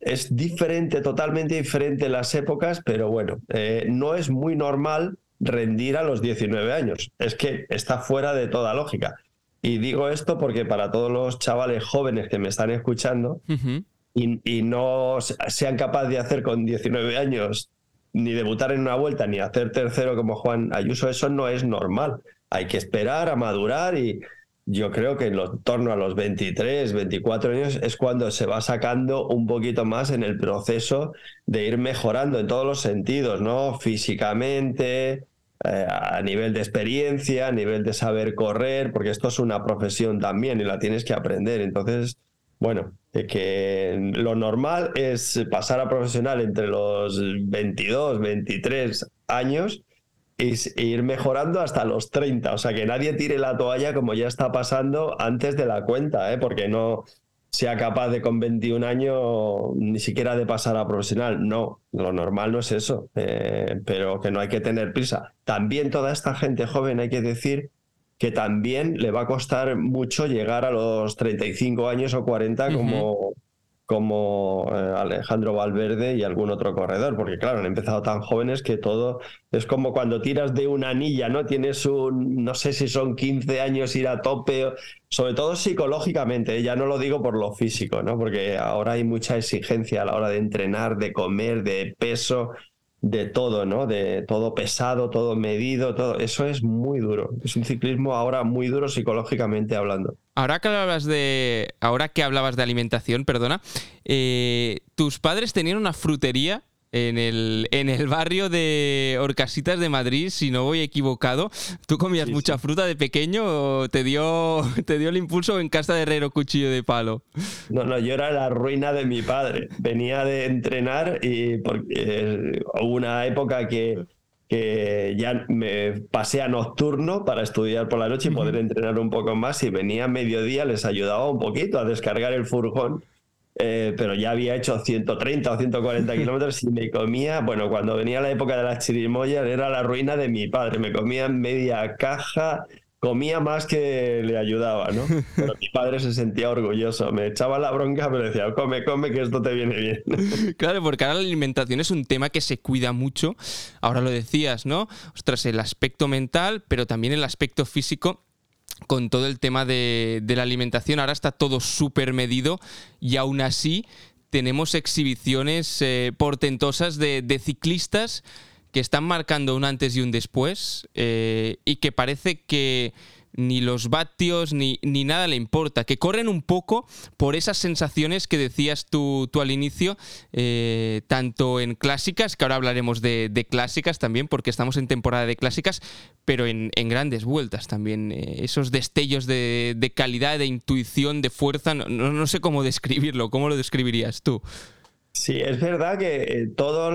Es diferente, totalmente diferente las épocas, pero bueno, eh, no es muy normal rendir a los 19 años. Es que está fuera de toda lógica. Y digo esto porque para todos los chavales jóvenes que me están escuchando, y, no sean capaces de hacer con 19 años ni debutar en una vuelta ni hacer tercero como Juan Ayuso, eso no es normal. Hay que esperar a madurar y yo creo que en torno a los 23, 24 años es cuando se va sacando un poquito más en el proceso de ir mejorando en todos los sentidos, ¿no? Físicamente, eh, a nivel de experiencia, a nivel de saber correr, porque esto es una profesión también y la tienes que aprender. Entonces, bueno, que lo normal es pasar a profesional entre los 22, 23 años e ir mejorando hasta los 30. O sea, que nadie tire la toalla como ya está pasando antes de la cuenta, ¿eh? porque no, sea capaz de con 21 años ni siquiera de pasar a profesional. No, lo normal no es eso, eh, pero que no hay que tener prisa. También toda esta gente joven hay que decir que también le va a costar mucho llegar a los 35 años o 40 como, como eh, Alejandro Valverde y algún otro corredor, porque claro, han empezado tan jóvenes que todo es como cuando tiras de una anilla, ¿no? Tienes un, no sé si son 15 años ir a tope, sobre todo psicológicamente, ¿eh? ya no lo digo por lo físico, ¿no? Porque ahora hay mucha exigencia a la hora de entrenar, de comer, de peso, de todo, ¿no? De todo pesado, todo medido, todo. Eso es muy duro. Es un ciclismo ahora muy duro psicológicamente hablando. Ahora que hablabas de. Ahora que hablabas de alimentación, perdona. Eh, tus padres tenían una frutería en el, en el barrio de Orcasitas de Madrid, si no voy equivocado. ¿Tú comías mucha fruta de pequeño o te dio, <laughs> te dio el impulso en casa de herrero cuchillo de palo? No, no, yo era la ruina de mi padre. Venía de entrenar y porque hubo una época que, que ya me pasé a nocturno para estudiar por la noche y poder entrenar un poco más y venía a mediodía, les ayudaba un poquito a descargar el furgón eh, pero ya había hecho 130 o 140 kilómetros y me comía, bueno, cuando venía la época de las chirimoyas era la ruina de mi padre, me comía media caja, comía más que le ayudaba, ¿no? Pero mi padre se sentía orgulloso, me echaba la bronca, pero decía, come, come, que esto te viene bien. <laughs> Claro, porque ahora la alimentación es un tema que se cuida mucho, ahora lo decías, ¿no? Ostras, el aspecto mental, pero también el aspecto físico con todo el tema de, la alimentación. Ahora está todo súper medido y aún así tenemos exhibiciones eh, portentosas de, ciclistas que están marcando un antes y un después eh, y que parece que ni los vatios, ni, ni, nada le importa, que corren un poco por esas sensaciones que decías tú, tú al inicio, eh, tanto en clásicas, que ahora hablaremos de, clásicas también, porque estamos en temporada de clásicas, pero en, grandes vueltas también, eh, esos destellos de, calidad, de intuición, de fuerza, no, no, sé cómo describirlo, ¿cómo lo describirías tú? Sí, es verdad que eh, todos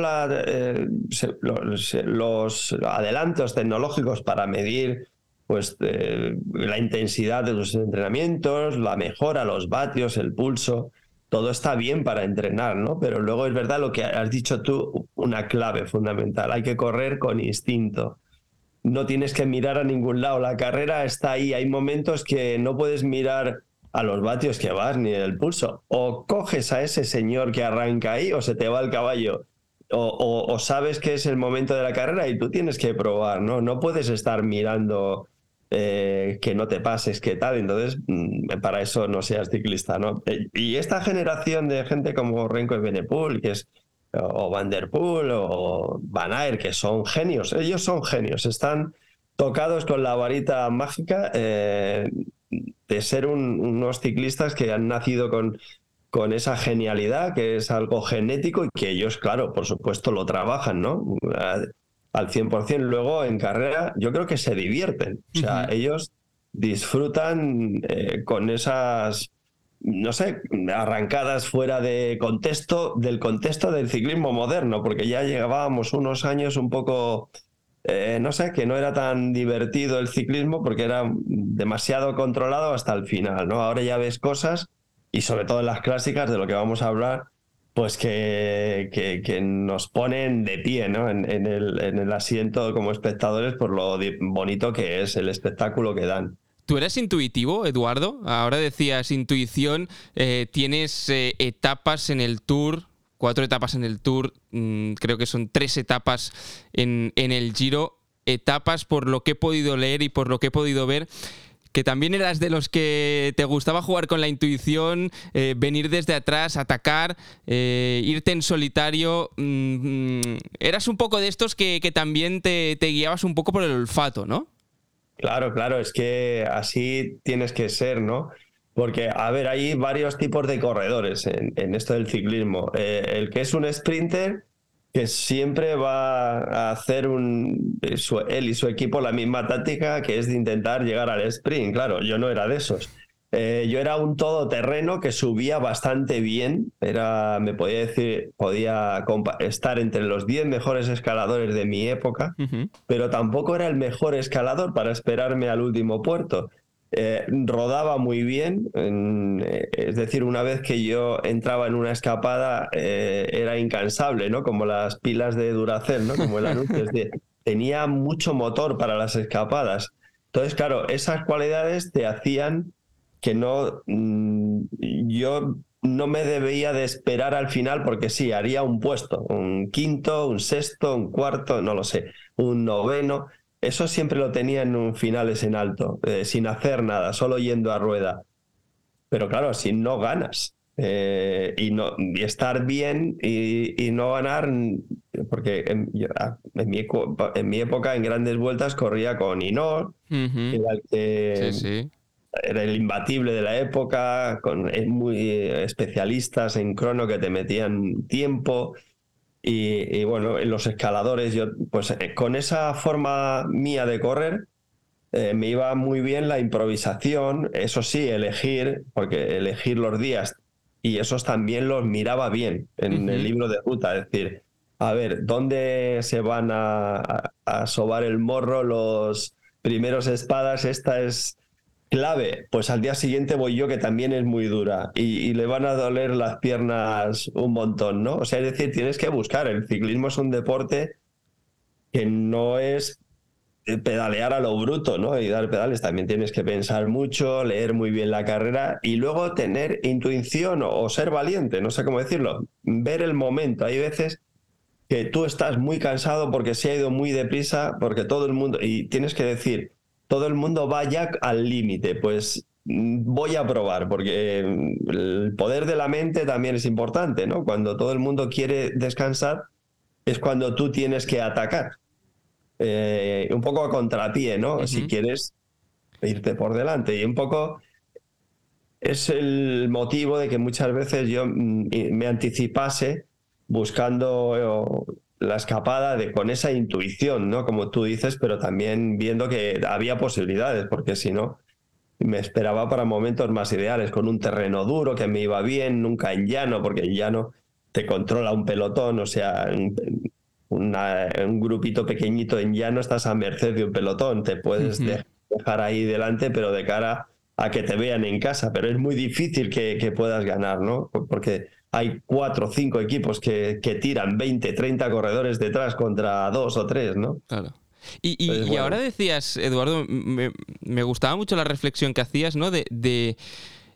los adelantos tecnológicos para medir pues la intensidad de los entrenamientos, la mejora, los vatios, el pulso, todo está bien para entrenar, ¿no? Pero luego es verdad lo que has dicho tú, una clave fundamental, hay que correr con instinto. No tienes que mirar a ningún lado, la carrera está ahí, hay momentos que no puedes mirar a los vatios que vas ni el pulso. O coges a ese señor que arranca ahí o se te va el caballo. O, o sabes que es el momento de la carrera y tú tienes que probar, ¿no? No puedes estar mirando eh, que no te pases, que tal. Entonces, mm, para eso no seas ciclista, ¿no? Eh, y esta generación de gente como Renko y Benepul, que es o Van Der Poel o Van Aert, que son genios, ellos son genios, están tocados con la varita mágica eh, de ser unos ciclistas que han nacido con, con esa genialidad, que es algo genético y que ellos, claro, por supuesto, lo trabajan, ¿no? Al 100%. Luego en carrera yo creo que se divierten. O sea, ellos disfrutan eh, con esas, no sé, arrancadas fuera de contexto, del contexto del ciclismo moderno, porque ya llevábamos unos años un poco, eh, no sé, que no era tan divertido el ciclismo porque era demasiado controlado hasta el final, ¿no? Ahora ya ves cosas y sobre todo en las clásicas de lo que vamos a hablar pues que, que, nos ponen de pie ¿no? en, el, en, el, asiento como espectadores por lo bonito que es el espectáculo que dan. ¿Tú eres intuitivo, Eduardo? Ahora decías intuición, eh, tienes eh, etapas en el tour, cuatro etapas en el tour, mm, creo que son tres etapas en, en el giro, etapas por lo que he podido leer y por lo que he podido ver que también eras de los que te gustaba jugar con la intuición, eh, venir desde atrás, atacar, eh, irte en solitario. Mm, mm, eras un poco de estos que, también te, guiabas un poco por el olfato, ¿no? Claro, claro, es que así tienes que ser, ¿no? Porque, a ver, hay varios tipos de corredores en, esto del ciclismo. Eh, el que es un sprinter que siempre va a hacer un, su- él y su equipo la misma táctica que es de intentar llegar al sprint. Claro, yo no era de esos. Eh, yo era un todoterreno que subía bastante bien. Era, me podía decir, podía estar entre los 10 mejores escaladores de mi época pero tampoco era el mejor escalador para esperarme al último puerto. Eh, rodaba muy bien, en- eh, es decir, una vez que yo entraba en una escapada eh, era incansable, ¿no? Como las pilas de Duracell, ¿no? Como el <laughs> anuncio, es decir, tenía mucho motor para las escapadas. Entonces, claro, esas cualidades te hacían que no, mm, yo no me debía de esperar al final porque sí, haría un puesto, un quinto, un sexto, un cuarto, no lo sé, un noveno. Eso siempre lo tenía en un finales en alto, eh, sin hacer nada, solo yendo a rueda. Pero claro, si no ganas eh, y, no, y estar bien y, y no ganar, porque en, ah, en mi, en mi época en grandes vueltas corría con Inor, Ujú. era el que Sí, sí. era el imbatible de la época, con eh, muy eh, especialistas en crono que te metían tiempo. Y, y bueno, en los escaladores, yo, pues eh, con esa forma mía de correr, eh, me iba muy bien la improvisación, eso sí, elegir, porque elegir los días, y esos también los miraba bien en el libro de ruta, es decir, a ver, ¿dónde se van a, a, a sobar el morro los primeros espadas? Esta es clave. Pues al día siguiente voy yo, que también es muy dura, y, le van a doler las piernas un montón, ¿no? O sea, es decir, tienes que buscar. El ciclismo es un deporte que no es eh, pedalear a lo bruto, ¿no? Y dar pedales. También tienes que pensar mucho, leer muy bien la carrera y luego tener intuición o, o ser valiente, no sé cómo decirlo. Ver el momento. Hay veces que tú estás muy cansado porque se ha ido muy deprisa, porque todo el mundo, y tienes que decir, todo el mundo va ya al límite, pues mm, voy a probar, porque mm, el poder de la mente también es importante, ¿no? Cuando todo el mundo quiere descansar, es cuando tú tienes que atacar. Eh, un poco a contrapié, ¿no? Si quieres irte por delante. Y un poco es el motivo de que muchas veces yo mm, y- me anticipase buscando eh, la escapada de, con esa intuición, ¿no? Como tú dices, pero también viendo que había posibilidades, porque si no, me esperaba para momentos más ideales, con un terreno duro que me iba bien, nunca en llano, porque en llano te controla un pelotón, o sea, un, una- un grupito pequeñito en llano estás a merced de un pelotón, te puedes Ujú. de- dejar ahí delante, pero de cara a que te vean en casa, pero es muy difícil que, que puedas ganar, ¿no? Porque hay cuatro o cinco equipos que, que tiran 20, 30 corredores detrás contra dos o tres, ¿no? Claro. Y, y- y bueno. ahora decías, Eduardo, me, me gustaba mucho la reflexión que hacías, ¿no? De, de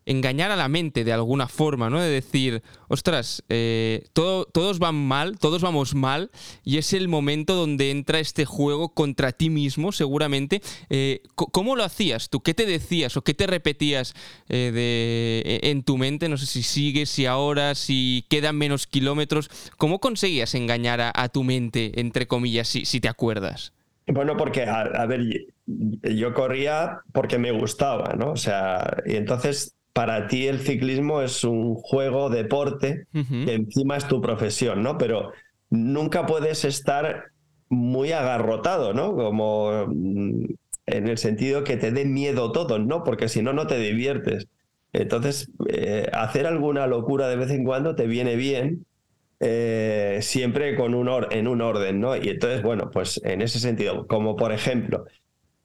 engañar a la mente de alguna forma, ¿no? De decir, ostras, eh, todo- todos van mal, todos vamos mal, y es el momento donde entra este juego contra ti mismo, seguramente. Eh, ¿Cómo lo hacías tú? ¿Qué te decías o qué te repetías eh, de, e- en tu mente? No sé si sigues, si ahora, si quedan menos kilómetros. ¿Cómo conseguías engañar a, tu mente, entre comillas, si, si te acuerdas? Bueno, porque, a, a ver, yo corría porque me gustaba, ¿no? O sea, y entonces para ti el ciclismo es un juego, deporte, que encima es tu profesión, ¿no? Pero nunca puedes estar muy agarrotado, ¿no? Como mm, en el sentido que te dé miedo todo, ¿no? Porque si no, no te diviertes. Entonces, eh, hacer alguna locura de vez en cuando te viene bien, eh, siempre con un or- en un orden, ¿no? Y entonces, bueno, pues en ese sentido, como por ejemplo,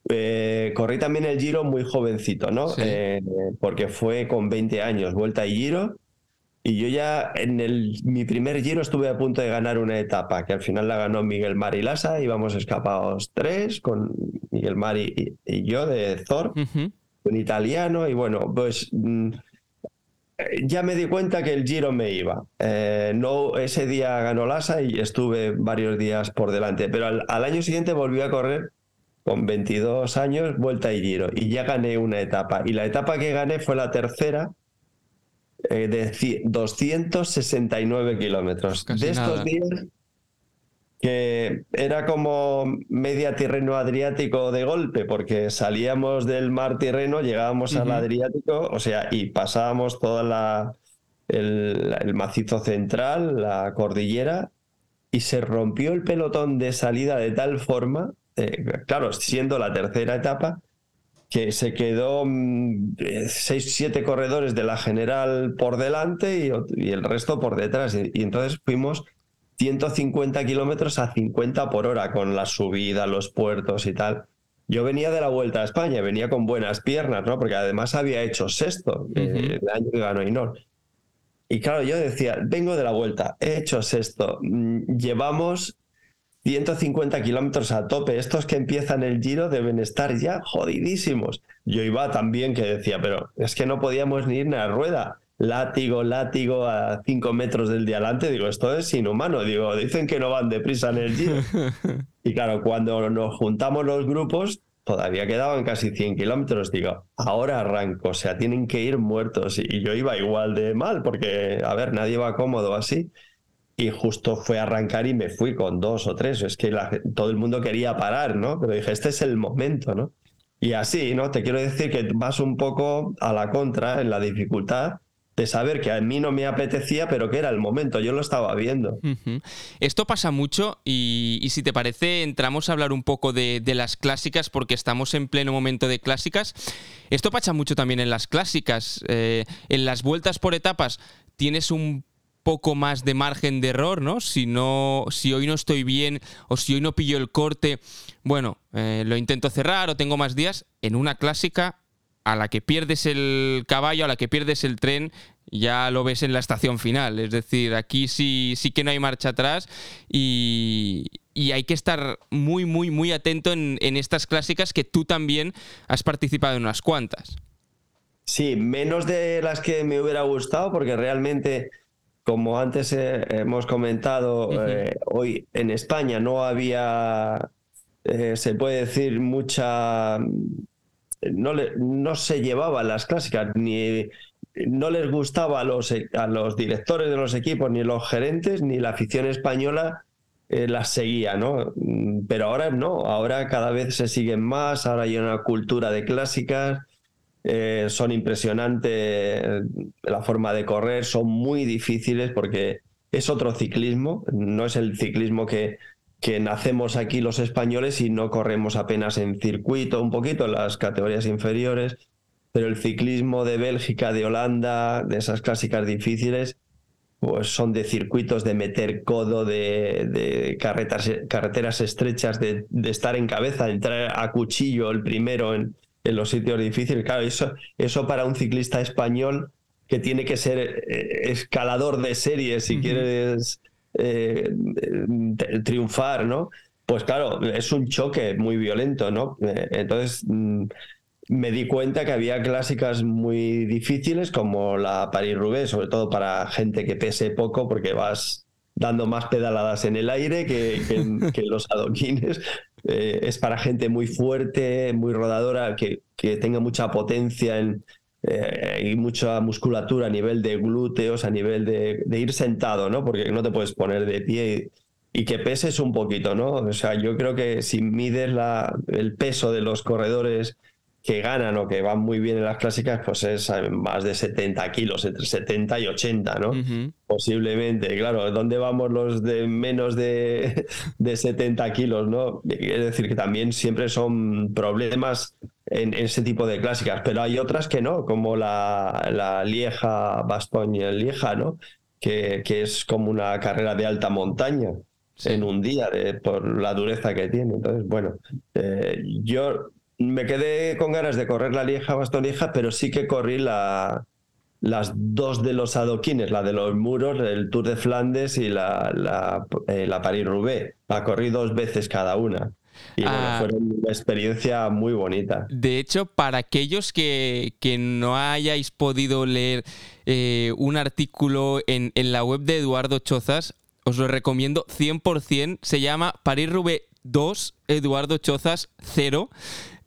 eh, corrí también el Giro muy jovencito, ¿no? Sí. Eh, porque fue con 20 años, vuelta y Giro. Y yo ya en el, mi primer Giro estuve a punto de ganar una etapa, que al final la ganó Miguel Mari Lasa, íbamos escapados tres, con Miguel Mari y, y yo de Thor, Ujú. un italiano, y bueno, pues mm, ya me di cuenta que el Giro me iba. Eh, no, ese día ganó Lasa y estuve varios días por delante, pero al, al año siguiente volví a correr con 22 años, vuelta y Giro, y ya gané una etapa. Y la etapa que gané fue la tercera eh, de ci- 269 kilómetros. Casi De estos nada. días que era como media Tirreno Adriático de golpe, porque salíamos del mar Tirreno, llegábamos al. Adriático, o sea, y pasábamos toda la el, el macizo central, la cordillera, y se rompió el pelotón de salida de tal forma, eh, claro, siendo la tercera etapa, que se quedó 6, mm, 7 corredores de la general por delante y, el resto por detrás. Y, entonces fuimos 150 kilómetros a 50 por hora con la subida, los puertos y tal. Yo venía de la Vuelta a España, venía con buenas piernas, ¿no? Porque además había hecho sexto eh, el año que ganó Inor. Y claro, yo decía, vengo de la Vuelta, he hecho sexto, mm, llevamos 150 kilómetros a tope. Estos que empiezan el giro deben estar ya jodidísimos. Yo iba también que decía, pero es que no podíamos ni ir a rueda. Látigo, látigo a 5 metros del de adelante. Digo, esto es inhumano. Digo, dicen que no van deprisa en el giro. <laughs> y claro, cuando nos juntamos los grupos, todavía quedaban casi 100 kilómetros. Digo, ahora arranco. O sea, tienen que ir muertos. Y yo iba igual de mal, porque, a ver, nadie va cómodo así y justo fue a arrancar y me fui con dos o tres. Es que todo el mundo quería parar, ¿no? Pero dije, este es el momento, ¿no? Y así, ¿no? Te quiero decir que vas un poco a la contra en la dificultad de saber que a mí no me apetecía, pero que era el momento, yo lo estaba viendo. Esto pasa mucho y, si te parece entramos a hablar un poco de, las clásicas porque estamos en pleno momento de clásicas. Esto pasa mucho también en las clásicas, eh, en las vueltas por etapas tienes un poco más de margen de error, ¿no? Si, no, si hoy no estoy bien o si hoy no pillo el corte, bueno, eh, lo intento cerrar o tengo más días. En una clásica, a la que pierdes el caballo, a la que pierdes el tren, ya lo ves en la estación final. Es decir, aquí sí, sí que no hay marcha atrás y, hay que estar muy, muy, muy atento en, en estas clásicas que tú también has participado en unas cuantas. Sí, menos de las que me hubiera gustado, porque realmente como antes eh, hemos comentado, eh, hoy en España no había, eh, se puede decir, mucha... No, no se llevaban las clásicas, ni no les gustaba a los, a los directores de los equipos, ni los gerentes, ni la afición española las seguía, ¿no? Pero ahora no, ahora cada vez se siguen más, ahora hay una cultura de clásicas, eh, son impresionantes eh, la forma de correr, son muy difíciles porque es otro ciclismo, no es el ciclismo que, que nacemos aquí los españoles y no corremos apenas en circuito, un poquito en las categorías inferiores, pero el ciclismo de Bélgica, de Holanda, de esas clásicas difíciles, pues son de circuitos de meter codo, de, de carreteras estrechas, de, de, estar en cabeza, de entrar a cuchillo el primero en, en los sitios difíciles. Claro, eso, eso para un ciclista español que tiene que ser eh, escalador de serie si quieres eh, triunfar, ¿no? Pues claro, es un choque muy violento, ¿no? Eh, entonces mm, me di cuenta que había clásicas muy difíciles como la Paris-Roubaix, sobre todo para gente que pese poco porque vas dando más pedaladas en el aire que, que <laughs> los adoquines. Eh, es para gente muy fuerte, muy rodadora, que, que tenga mucha potencia en, eh, y mucha musculatura a nivel de glúteos, a nivel de, de, ir sentado, ¿no? Porque no te puedes poner de pie y, que peses un poquito, ¿no? O sea, yo creo que si mides la, el peso de los corredores que ganan o que van muy bien en las clásicas, pues es eh, más de 70 kilos, entre 70 y 80, ¿no? Posiblemente, claro, ¿dónde vamos los de menos de, <laughs> de 70 kilos, no? Es decir, que también siempre son problemas en, ese tipo de clásicas, pero hay otras que no, como la, la Lieja, Bastogne Lieja, ¿no? Que, que, es como una carrera de alta montaña. en un día por la dureza que tiene. Entonces, bueno, eh, yo me quedé con ganas de correr la Lieja Bastonieja, pero sí que corrí la, las dos de los adoquines, la de los muros, el Tour de Flandes y la, la, eh, la Paris-Roubaix. La corrí dos veces cada una. Y ah. fue una experiencia muy bonita. De hecho, para aquellos que, que no hayáis podido leer eh, un artículo en, en la web de Eduardo Chozas, os lo recomiendo 100%. Se llama Paris-Roubaix 2, Eduardo Chozas 0.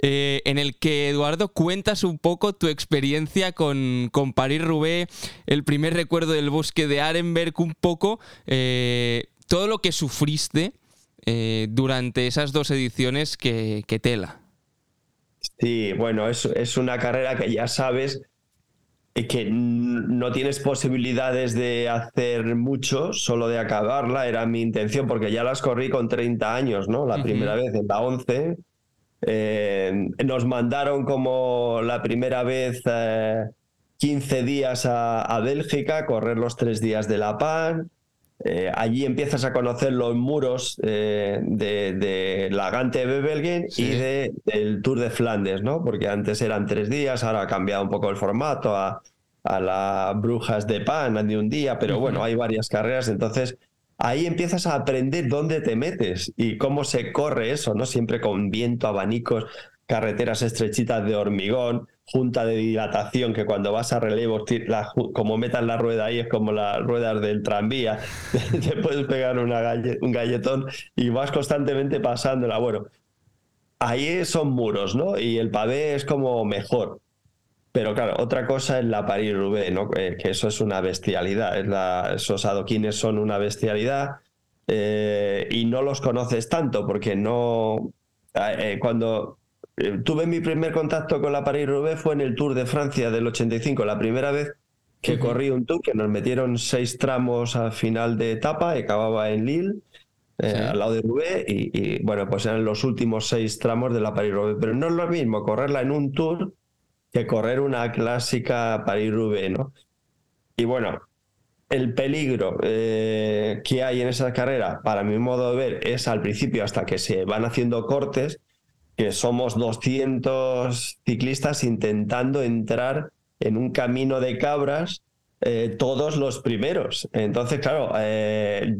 Eh, en el que Eduardo cuentas un poco tu experiencia con, con París-Roubaix, el primer recuerdo del bosque de Arenberg, un poco eh, todo lo que sufriste eh, durante esas dos ediciones que, tela. Sí, bueno, es, es, una carrera que ya sabes que no tienes posibilidades de hacer mucho, solo de acabarla, era mi intención, porque ya las corrí con 30 años, ¿no? La primera vez, en la 11. Eh, nos mandaron como la primera vez 15 días a, a, Bélgica, correr los tres días de La PAN. Eh, allí empiezas a conocer los muros eh, de, de, la Gante Bebelgen y de, del Tour de Flandes, ¿no? Porque antes eran tres días, ahora ha cambiado un poco el formato a, a las Brujas de Pan de un día, pero bueno, hay varias carreras, entonces ahí empiezas a aprender dónde te metes y cómo se corre eso, ¿no? Siempre con viento, abanicos, carreteras estrechitas de hormigón, junta de dilatación que cuando vas a relevo, como metas la rueda ahí, es como las ruedas del tranvía, <laughs> te puedes pegar una un galletón y vas constantemente pasándola. Bueno, ahí son muros, ¿no? Y el pavé es como mejor. Pero claro, otra cosa es la París-Roubaix, ¿no? Eh, que eso es una bestialidad. Es la, esos adoquines son una bestialidad eh, y no los conoces tanto porque no... Eh, cuando eh, tuve mi primer contacto con la París-Roubaix fue en el Tour de Francia del 85, la primera vez que corrí un tour, que nos metieron seis tramos a final de etapa, y acababa en Lille, eh, al lado de Roubaix, y, bueno, pues eran los últimos seis tramos de la París-Roubaix. Pero no es lo mismo correrla en un tour que correr una clásica París-Roubaix, ¿no? Y bueno, el peligro eh, que hay en esa carrera, para mi modo de ver, es al principio hasta que se van haciendo cortes, que somos 200 ciclistas intentando entrar en un camino de cabras eh, todos los primeros. Entonces, claro, eh,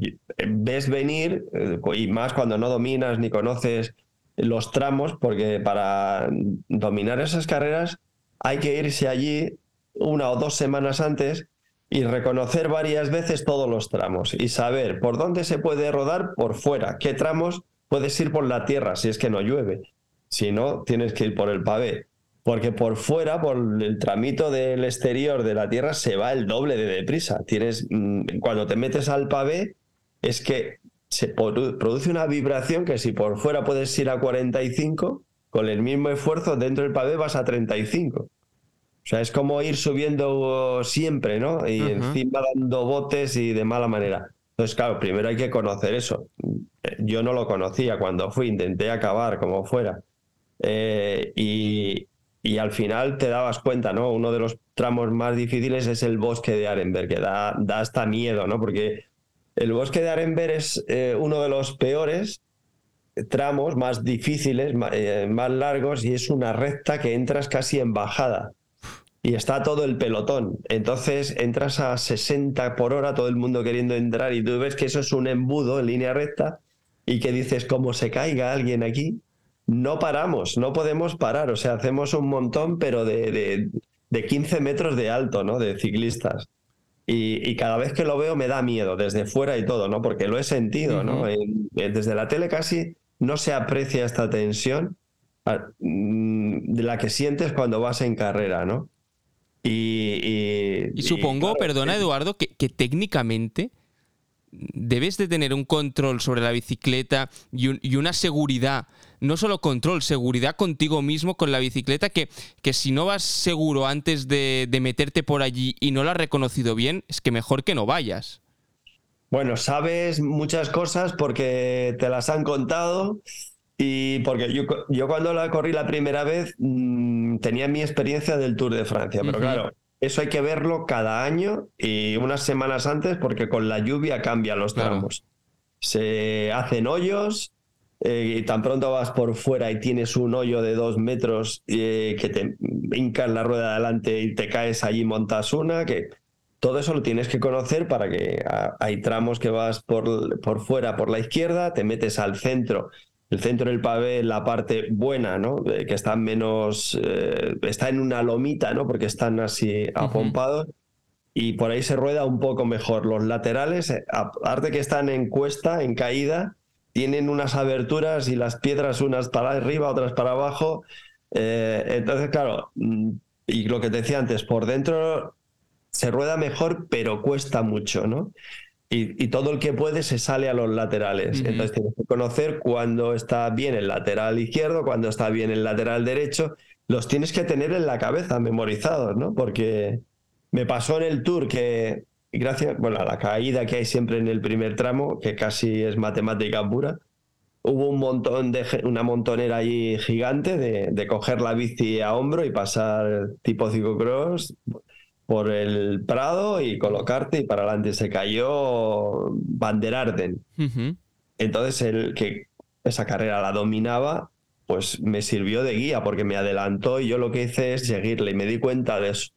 ves venir, y más cuando no dominas ni conoces los tramos, porque para dominar esas carreras hay que irse allí una o dos semanas antes y reconocer varias veces todos los tramos y saber por dónde se puede rodar por fuera, qué tramos puedes ir por la tierra si es que no llueve, si no, tienes que ir por el pavé. Porque por fuera, por el tramito del exterior de la tierra, se va el doble de deprisa. Tienes, mm, cuando te metes al pavé, es que se produce una vibración que si por fuera puedes ir a 45, con el mismo esfuerzo dentro del pavé vas a 35. O sea, es como ir subiendo siempre, ¿no? Y encima dando botes y de mala manera. Entonces, claro, primero hay que conocer eso. Yo no lo conocía cuando fui, intenté acabar como fuera. Eh, y, al final te dabas cuenta, ¿no? Uno de los tramos más difíciles es el bosque de Arenberg, que da, da hasta miedo, ¿no? Porque el bosque de Arenberg es eh, uno de los peores tramos, más difíciles, eh, más, largos, y es una recta que entras casi en bajada. Y está todo el pelotón. Entonces entras a 60 por hora, todo el mundo queriendo entrar, y tú ves que eso es un embudo en línea recta, y que dices, como se caiga alguien aquí, no paramos, no podemos parar. O sea, hacemos un montón, pero de, de, 15 metros de alto, ¿no? De ciclistas. Y, cada vez que lo veo me da miedo, desde fuera y todo, ¿no? Porque lo he sentido, ¿no? desde la tele casi no se aprecia esta tensión ah, mm, de la que sientes cuando vas en carrera, ¿no? Y, supongo, perdona Eduardo, que, que técnicamente debes de tener un control sobre la bicicleta y, una seguridad, no solo control, seguridad contigo mismo con la bicicleta, que, que si no vas seguro antes de, meterte por allí y no lo has reconocido bien, es que mejor que no vayas. Bueno, sabes muchas cosas porque te las han contado y porque yo, yo cuando la corrí la primera vez mm, tenía mi experiencia del Tour de Francia, pero claro, eso hay que verlo cada año y unas semanas antes porque con la lluvia cambian los tramos. Se hacen hoyos eh, y tan pronto vas por fuera y tienes un hoyo de dos metros eh, que te hincas la rueda adelante y te caes allí montas una, que todo eso lo tienes que conocer para que hay tramos que vas por, por fuera, por la izquierda, te metes al centro el centro del pavé, la parte buena, ¿no? que está menos, eh, está en una lomita, ¿no? Porque están así apompados. Y por ahí se rueda un poco mejor. Los laterales, eh, aparte que están en cuesta, en caída, tienen unas aberturas y las piedras unas para arriba, otras para abajo. Eh, entonces, claro, mm, y lo que te decía antes, por dentro se rueda mejor, pero cuesta mucho, ¿no? y, todo el que puede se sale a los laterales. Entonces tienes que conocer cuándo está bien el lateral izquierdo, cuándo está bien el lateral derecho. Los tienes que tener en la cabeza, memorizados, ¿no? Porque Me pasó en el Tour que, gracias, bueno, a la caída que hay siempre en el primer tramo, que casi es matemática pura, hubo un montón de una montonera allí gigante de, de coger la bici a hombro y pasar tipo ciclocross por el Prado y colocarte y para adelante. Se cayó Vanderarden. Entonces el que esa carrera la dominaba, pues me sirvió de guía porque me adelantó y yo lo que hice es seguirle y me di cuenta de eso.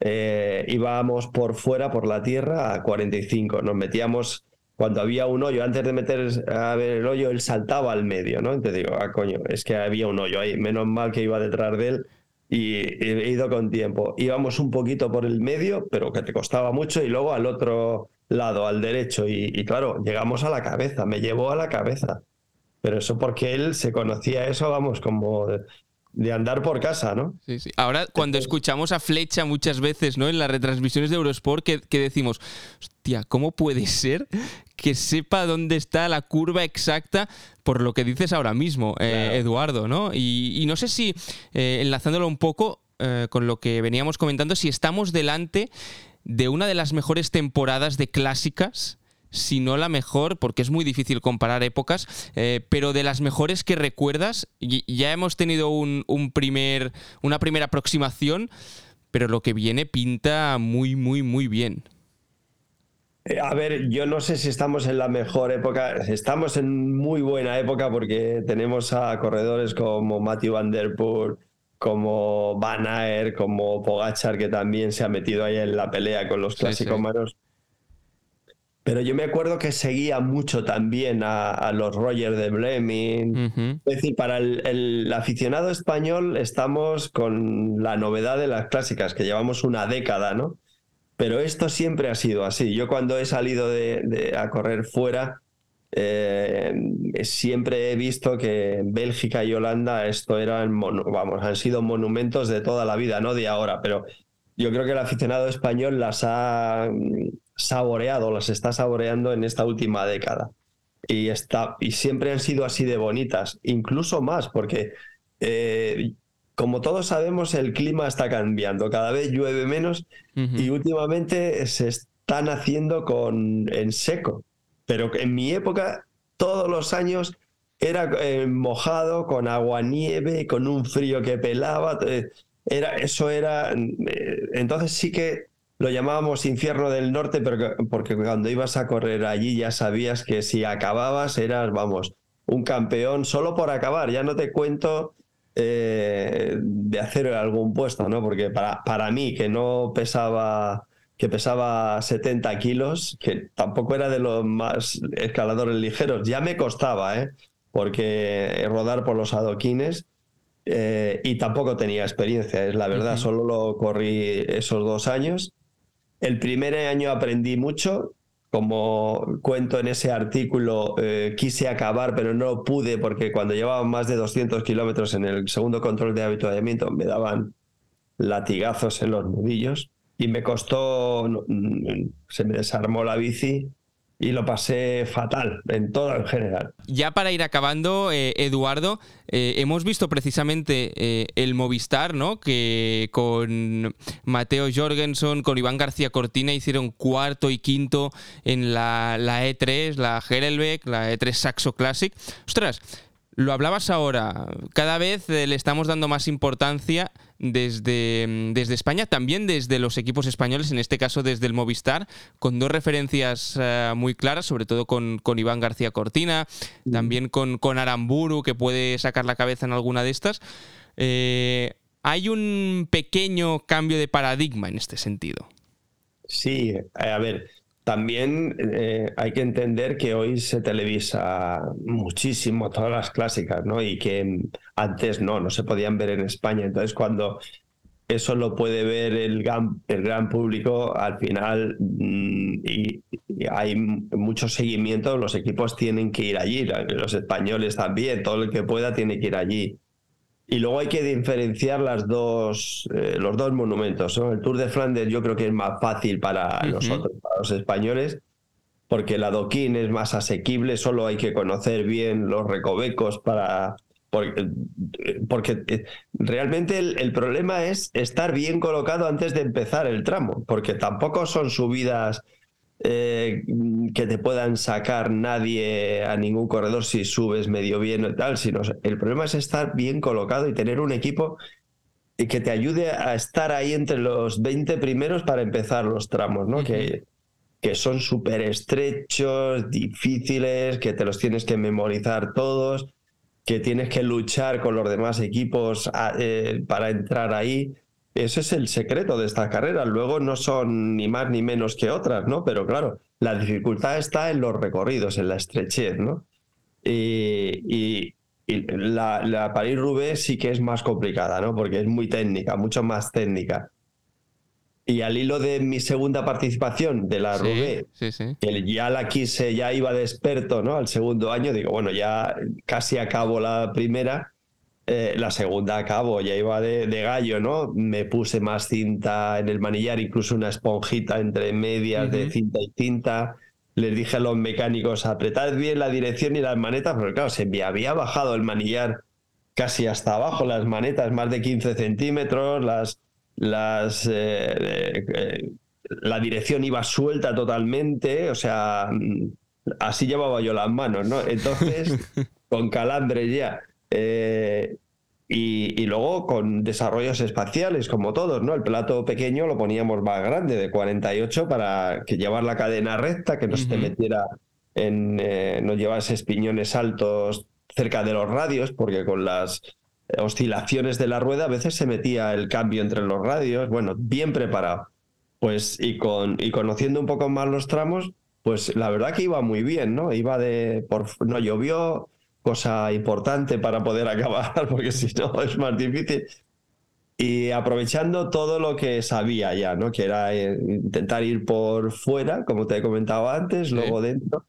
Eh, íbamos por fuera, por la tierra, a 45. Nos metíamos cuando había un hoyo, antes de meter a ver el hoyo, él saltaba al medio, ¿no? Entonces digo, ah, coño, es que había un hoyo ahí, menos mal que iba detrás de él y he ido con tiempo. Íbamos un poquito por el medio, pero que te costaba mucho, y luego al otro lado, al derecho, y, claro, llegamos a la cabeza, me llevó a la cabeza. Pero eso porque él se conocía eso, vamos, como de andar por casa, ¿no? Sí, sí. Ahora, cuando escuchamos a Flecha muchas veces, ¿no? En las retransmisiones de Eurosport, que, decimos, hostia, ¿cómo puede ser que sepa dónde está la curva exacta por lo que dices ahora mismo, eh, Eduardo, ¿no? Y, no sé si, eh, enlazándolo un poco eh, con lo que veníamos comentando, si estamos delante de una de las mejores temporadas de clásicas si no la mejor, porque es muy difícil comparar épocas, eh, pero de las mejores que recuerdas, ya hemos tenido un, primer, una primera aproximación, pero lo que viene pinta muy, muy, muy bien. Eh, a ver, yo no sé si estamos en la mejor época, estamos en muy buena época porque tenemos a corredores como Matthew Van Der Poel, como Van Aert, como Pogachar, que también se ha metido ahí en la pelea con los clásicos manos. Pero yo me acuerdo que seguía mucho también a, los Roger de Bleming. Es decir, para el, aficionado español estamos con la novedad de las clásicas, que llevamos una década, ¿no? Pero esto siempre ha sido así. Yo cuando he salido de, a correr fuera, eh, siempre he visto que Bélgica y Holanda esto eran, vamos, han sido monumentos de toda la vida, no de ahora, pero yo creo que el aficionado español las ha saboreado, las está saboreando en esta última década. Y, está, y siempre han sido así de bonitas, incluso más, porque eh, como todos sabemos, el clima está cambiando, cada vez llueve menos y últimamente se están haciendo con, en seco. Pero en mi época, todos los años era eh, mojado, con agua nieve, con un frío que pelaba. Eh, era, eso era. entonces sí que lo llamábamos infierno del norte, pero porque cuando ibas a correr allí ya sabías que si acababas eras, vamos, un campeón solo por acabar. Ya no te cuento eh, de hacer algún puesto, ¿no? Porque para, para mí, que no pesaba que pesaba 70 kilos, que tampoco era de los más escaladores ligeros, ya me costaba, ¿eh? porque rodar por los adoquines eh, y tampoco tenía experiencia, es la verdad, solo lo corrí esos dos años. El primer año aprendí mucho, como cuento en ese artículo, eh, quise acabar, pero no pude porque cuando llevaba más de 200 kilómetros en el segundo control de habituallamiento me daban latigazos en los nudillos y me costó, se me desarmó la bici y lo pasé fatal en todo en general. Ya para ir acabando, eh, Eduardo, eh, hemos visto precisamente eh, el Movistar, ¿no? Que con Mateo Jorgensen, con Iván García Cortina hicieron cuarto y quinto en la, la E3, la Herelbeck, la E3 Saxo Classic. Ostras, lo hablabas ahora, cada vez le estamos dando más importancia desde, mm, desde España, también desde los equipos españoles, en este caso desde el Movistar, con dos referencias eh, muy claras, sobre todo con, con, Iván García Cortina, mm. también con, con Aramburu, que puede sacar la cabeza en alguna de estas. Eh, hay un pequeño cambio de paradigma en este sentido. Sí, a ver, también eh, hay que entender que hoy se televisa muchísimo todas las clásicas, ¿no? Y que antes no, no se podían ver en España. Entonces, cuando eso lo puede ver el gran, público, al final mm, y, hay mucho seguimiento, los equipos tienen que ir allí, los españoles también, todo el que pueda tiene que ir allí. Y luego hay que diferenciar las dos, eh, los dos monumentos. El Tour de Flandes yo creo que es más fácil para nosotros, para los españoles, porque el adoquín es más asequible, solo hay que conocer bien los recovecos para, Porque, porque eh, realmente el, el, problema es estar bien colocado antes de empezar el tramo, porque tampoco son subidas eh, que te puedan sacar nadie a ningún corredor si subes medio bien o tal, sino el problema es estar bien colocado y tener un equipo que te ayude a estar ahí entre los 20 primeros para empezar los tramos, ¿no? que, que son súper estrechos, difíciles, que te los tienes que memorizar todos que tienes que luchar con los demás equipos eh, para entrar ahí. Ese es el secreto de esta carrera. Luego no son ni más ni menos que otras, ¿no? Pero claro, la dificultad está en los recorridos, en la estrechez, ¿no? Y, la, la París-Roubaix sí que es más complicada, ¿no? Porque es muy técnica, mucho más técnica. Y al hilo de mi segunda participación de la Rubé, que ya la quise, ya iba de experto, ¿no? Al segundo año, digo, bueno, ya casi acabo la primera, eh, la segunda acabo, ya iba de, gallo, ¿no? Me puse más cinta en el manillar, incluso una esponjita entre medias de cinta y cinta. Les dije a los mecánicos, apretad bien la dirección y las manetas, porque claro, se me había bajado el manillar casi hasta abajo, las manetas más de 15 centímetros, las las, eh, eh, la dirección iba suelta totalmente, o sea, mm, así llevaba yo las manos, ¿no? Entonces, <laughs> con calambres ya. Eh, y, luego con desarrollos espaciales, como todos, ¿no? El plato pequeño lo poníamos más grande, de 48, para que llevar la cadena recta, que no se te metiera en. no llevase espiñones altos cerca de los radios, porque con las oscilaciones de la rueda, a veces se metía el cambio entre los radios, bueno, bien preparado. Pues y, con, y conociendo un poco más los tramos, pues la verdad que iba muy bien, ¿no? Iba de, por, no llovió, cosa importante para poder <laughs> acabar, porque si no es más difícil. Y aprovechando todo lo que sabía ya, ¿no? Que era eh, intentar ir por fuera, como te he comentado antes, luego dentro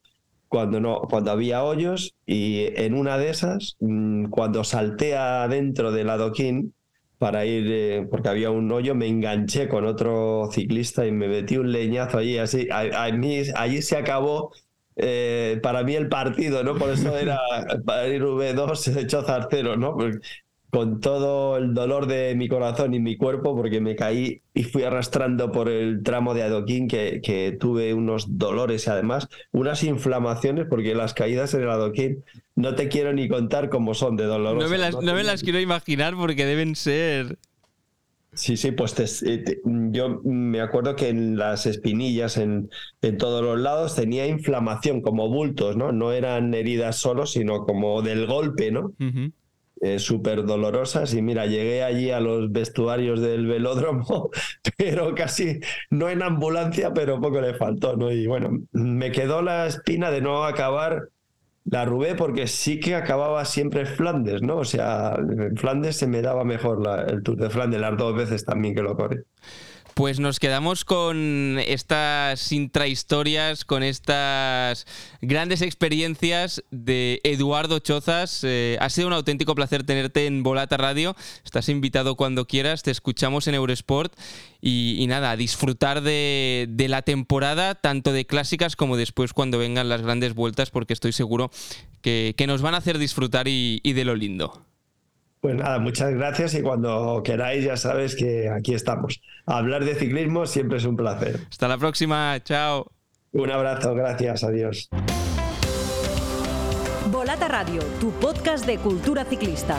cuando, no, cuando había hoyos y en una de esas, mm, cuando salté adentro del adoquín para ir, eh, porque había un hoyo, me enganché con otro ciclista y me metí un leñazo allí, así, a, mí, allí se acabó eh, para mí el partido, ¿no? Por eso era <laughs> para ir V2 hecho zarcero, ¿no? con todo el dolor de mi corazón y mi cuerpo porque me caí y fui arrastrando por el tramo de adoquín que, que tuve unos dolores y además unas inflamaciones porque las caídas en el adoquín no te quiero ni contar cómo son de dolorosas. No me las, no me las quiero imaginar porque deben ser... Sí, sí, pues eh, yo me acuerdo que en las espinillas, en, en, todos los lados, tenía inflamación como bultos, ¿no? No eran heridas solo, sino como del golpe, ¿no? eh, súper dolorosas y mira, llegué allí a los vestuarios del velódromo, <laughs> pero casi no en ambulancia, pero poco le faltó, ¿no? Y bueno, me quedó la espina de no acabar la Rubé porque sí que acababa siempre Flandes, ¿no? O sea, en Flandes se me daba mejor el Tour de Flandes las dos veces también que lo corrí. Pues nos quedamos con estas intrahistorias, con estas grandes experiencias de Eduardo Chozas. Eh, ha sido un auténtico placer tenerte en Volata Radio. Estás invitado cuando quieras, te escuchamos en Eurosport. Y, nada, disfrutar de, la temporada, tanto de clásicas como después cuando vengan las grandes vueltas, porque estoy seguro que, nos van a hacer disfrutar y de lo lindo. Pues nada, muchas gracias y cuando queráis ya sabes que aquí estamos. Hablar de ciclismo siempre es un placer. Hasta la próxima, chao. Un abrazo, gracias, adiós. Volata Radio, tu podcast de cultura ciclista.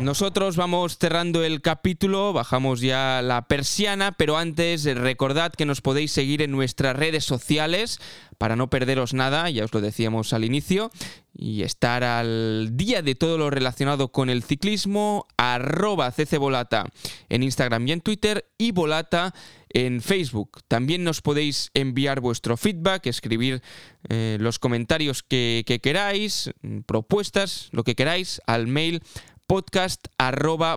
Nosotros vamos cerrando el capítulo, bajamos ya la persiana, pero antes recordad que nos podéis seguir en nuestras redes sociales para no perderos nada, ya os lo decíamos al inicio, y estar al día de todo lo relacionado con el ciclismo, arroba ccbolata en Instagram y en Twitter y volata en Facebook. También nos podéis enviar vuestro feedback, escribir eh, los comentarios que, que queráis, propuestas, lo que queráis, al mail podcast arroba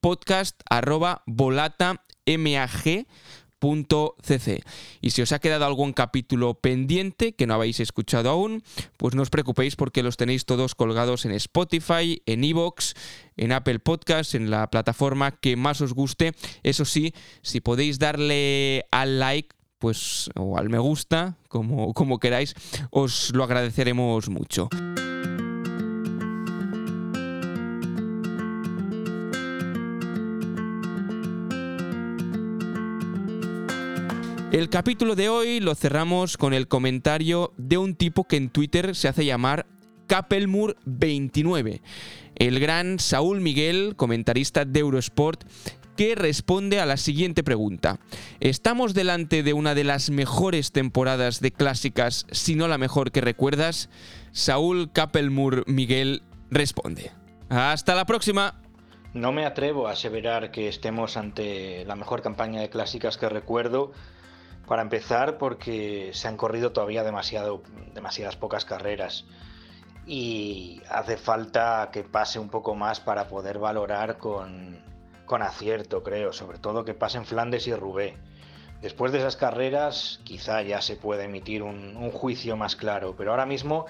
podcast arroba Y si os ha quedado algún capítulo pendiente que no habéis escuchado aún, pues no os preocupéis porque los tenéis todos colgados en Spotify, en Evox, en Apple Podcast, en la plataforma que más os guste. Eso sí, si podéis darle al like, pues o al me gusta, como, como queráis, os lo agradeceremos mucho. El capítulo de hoy lo cerramos con el comentario de un tipo que en Twitter se hace llamar Capelmur29, el gran Saúl Miguel, comentarista de Eurosport, que responde a la siguiente pregunta. ¿Estamos delante de una de las mejores temporadas de clásicas, si no la mejor que recuerdas? Saúl Capelmur Miguel responde. Hasta la próxima. No me atrevo a aseverar que estemos ante la mejor campaña de clásicas que recuerdo, para empezar porque se han corrido todavía demasiado, demasiadas pocas carreras y hace falta que pase un poco más para poder valorar con, con acierto, creo, sobre todo que pasen Flandes y Roubaix. Después de esas carreras quizá ya se puede emitir un, juicio más claro, pero ahora mismo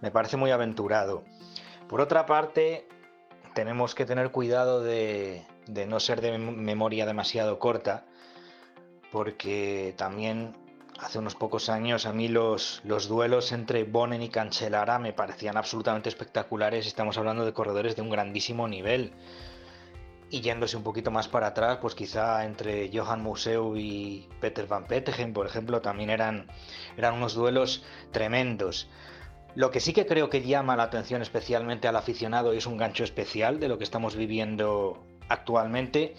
me parece muy aventurado. Por otra parte, tenemos que tener cuidado de no ser de memoria demasiado corta, porque también hace unos pocos años a mí los, los duelos entre Bonen y Cancelara me parecían absolutamente espectaculares. Estamos hablando de corredores de un grandísimo nivel. Y yéndose un poquito más para atrás, pues quizá entre Johan Museu y Peter Van Petegem, por ejemplo, también eran, eran unos duelos tremendos. Lo que sí que creo que llama la atención especialmente al aficionado y es un gancho especial de lo que estamos viviendo actualmente,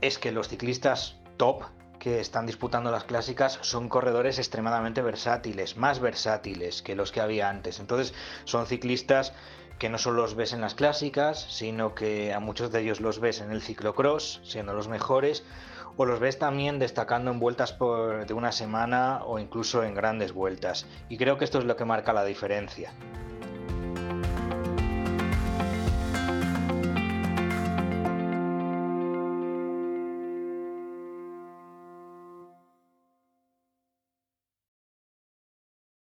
es que los ciclistas top que están disputando las clásicas son corredores extremadamente versátiles, más versátiles que los que había antes. Entonces son ciclistas que no solo los ves en las clásicas, sino que a muchos de ellos los ves en el ciclocross, siendo los mejores, o los ves también destacando en vueltas de una semana o incluso en grandes vueltas. Y creo que esto es lo que marca la diferencia.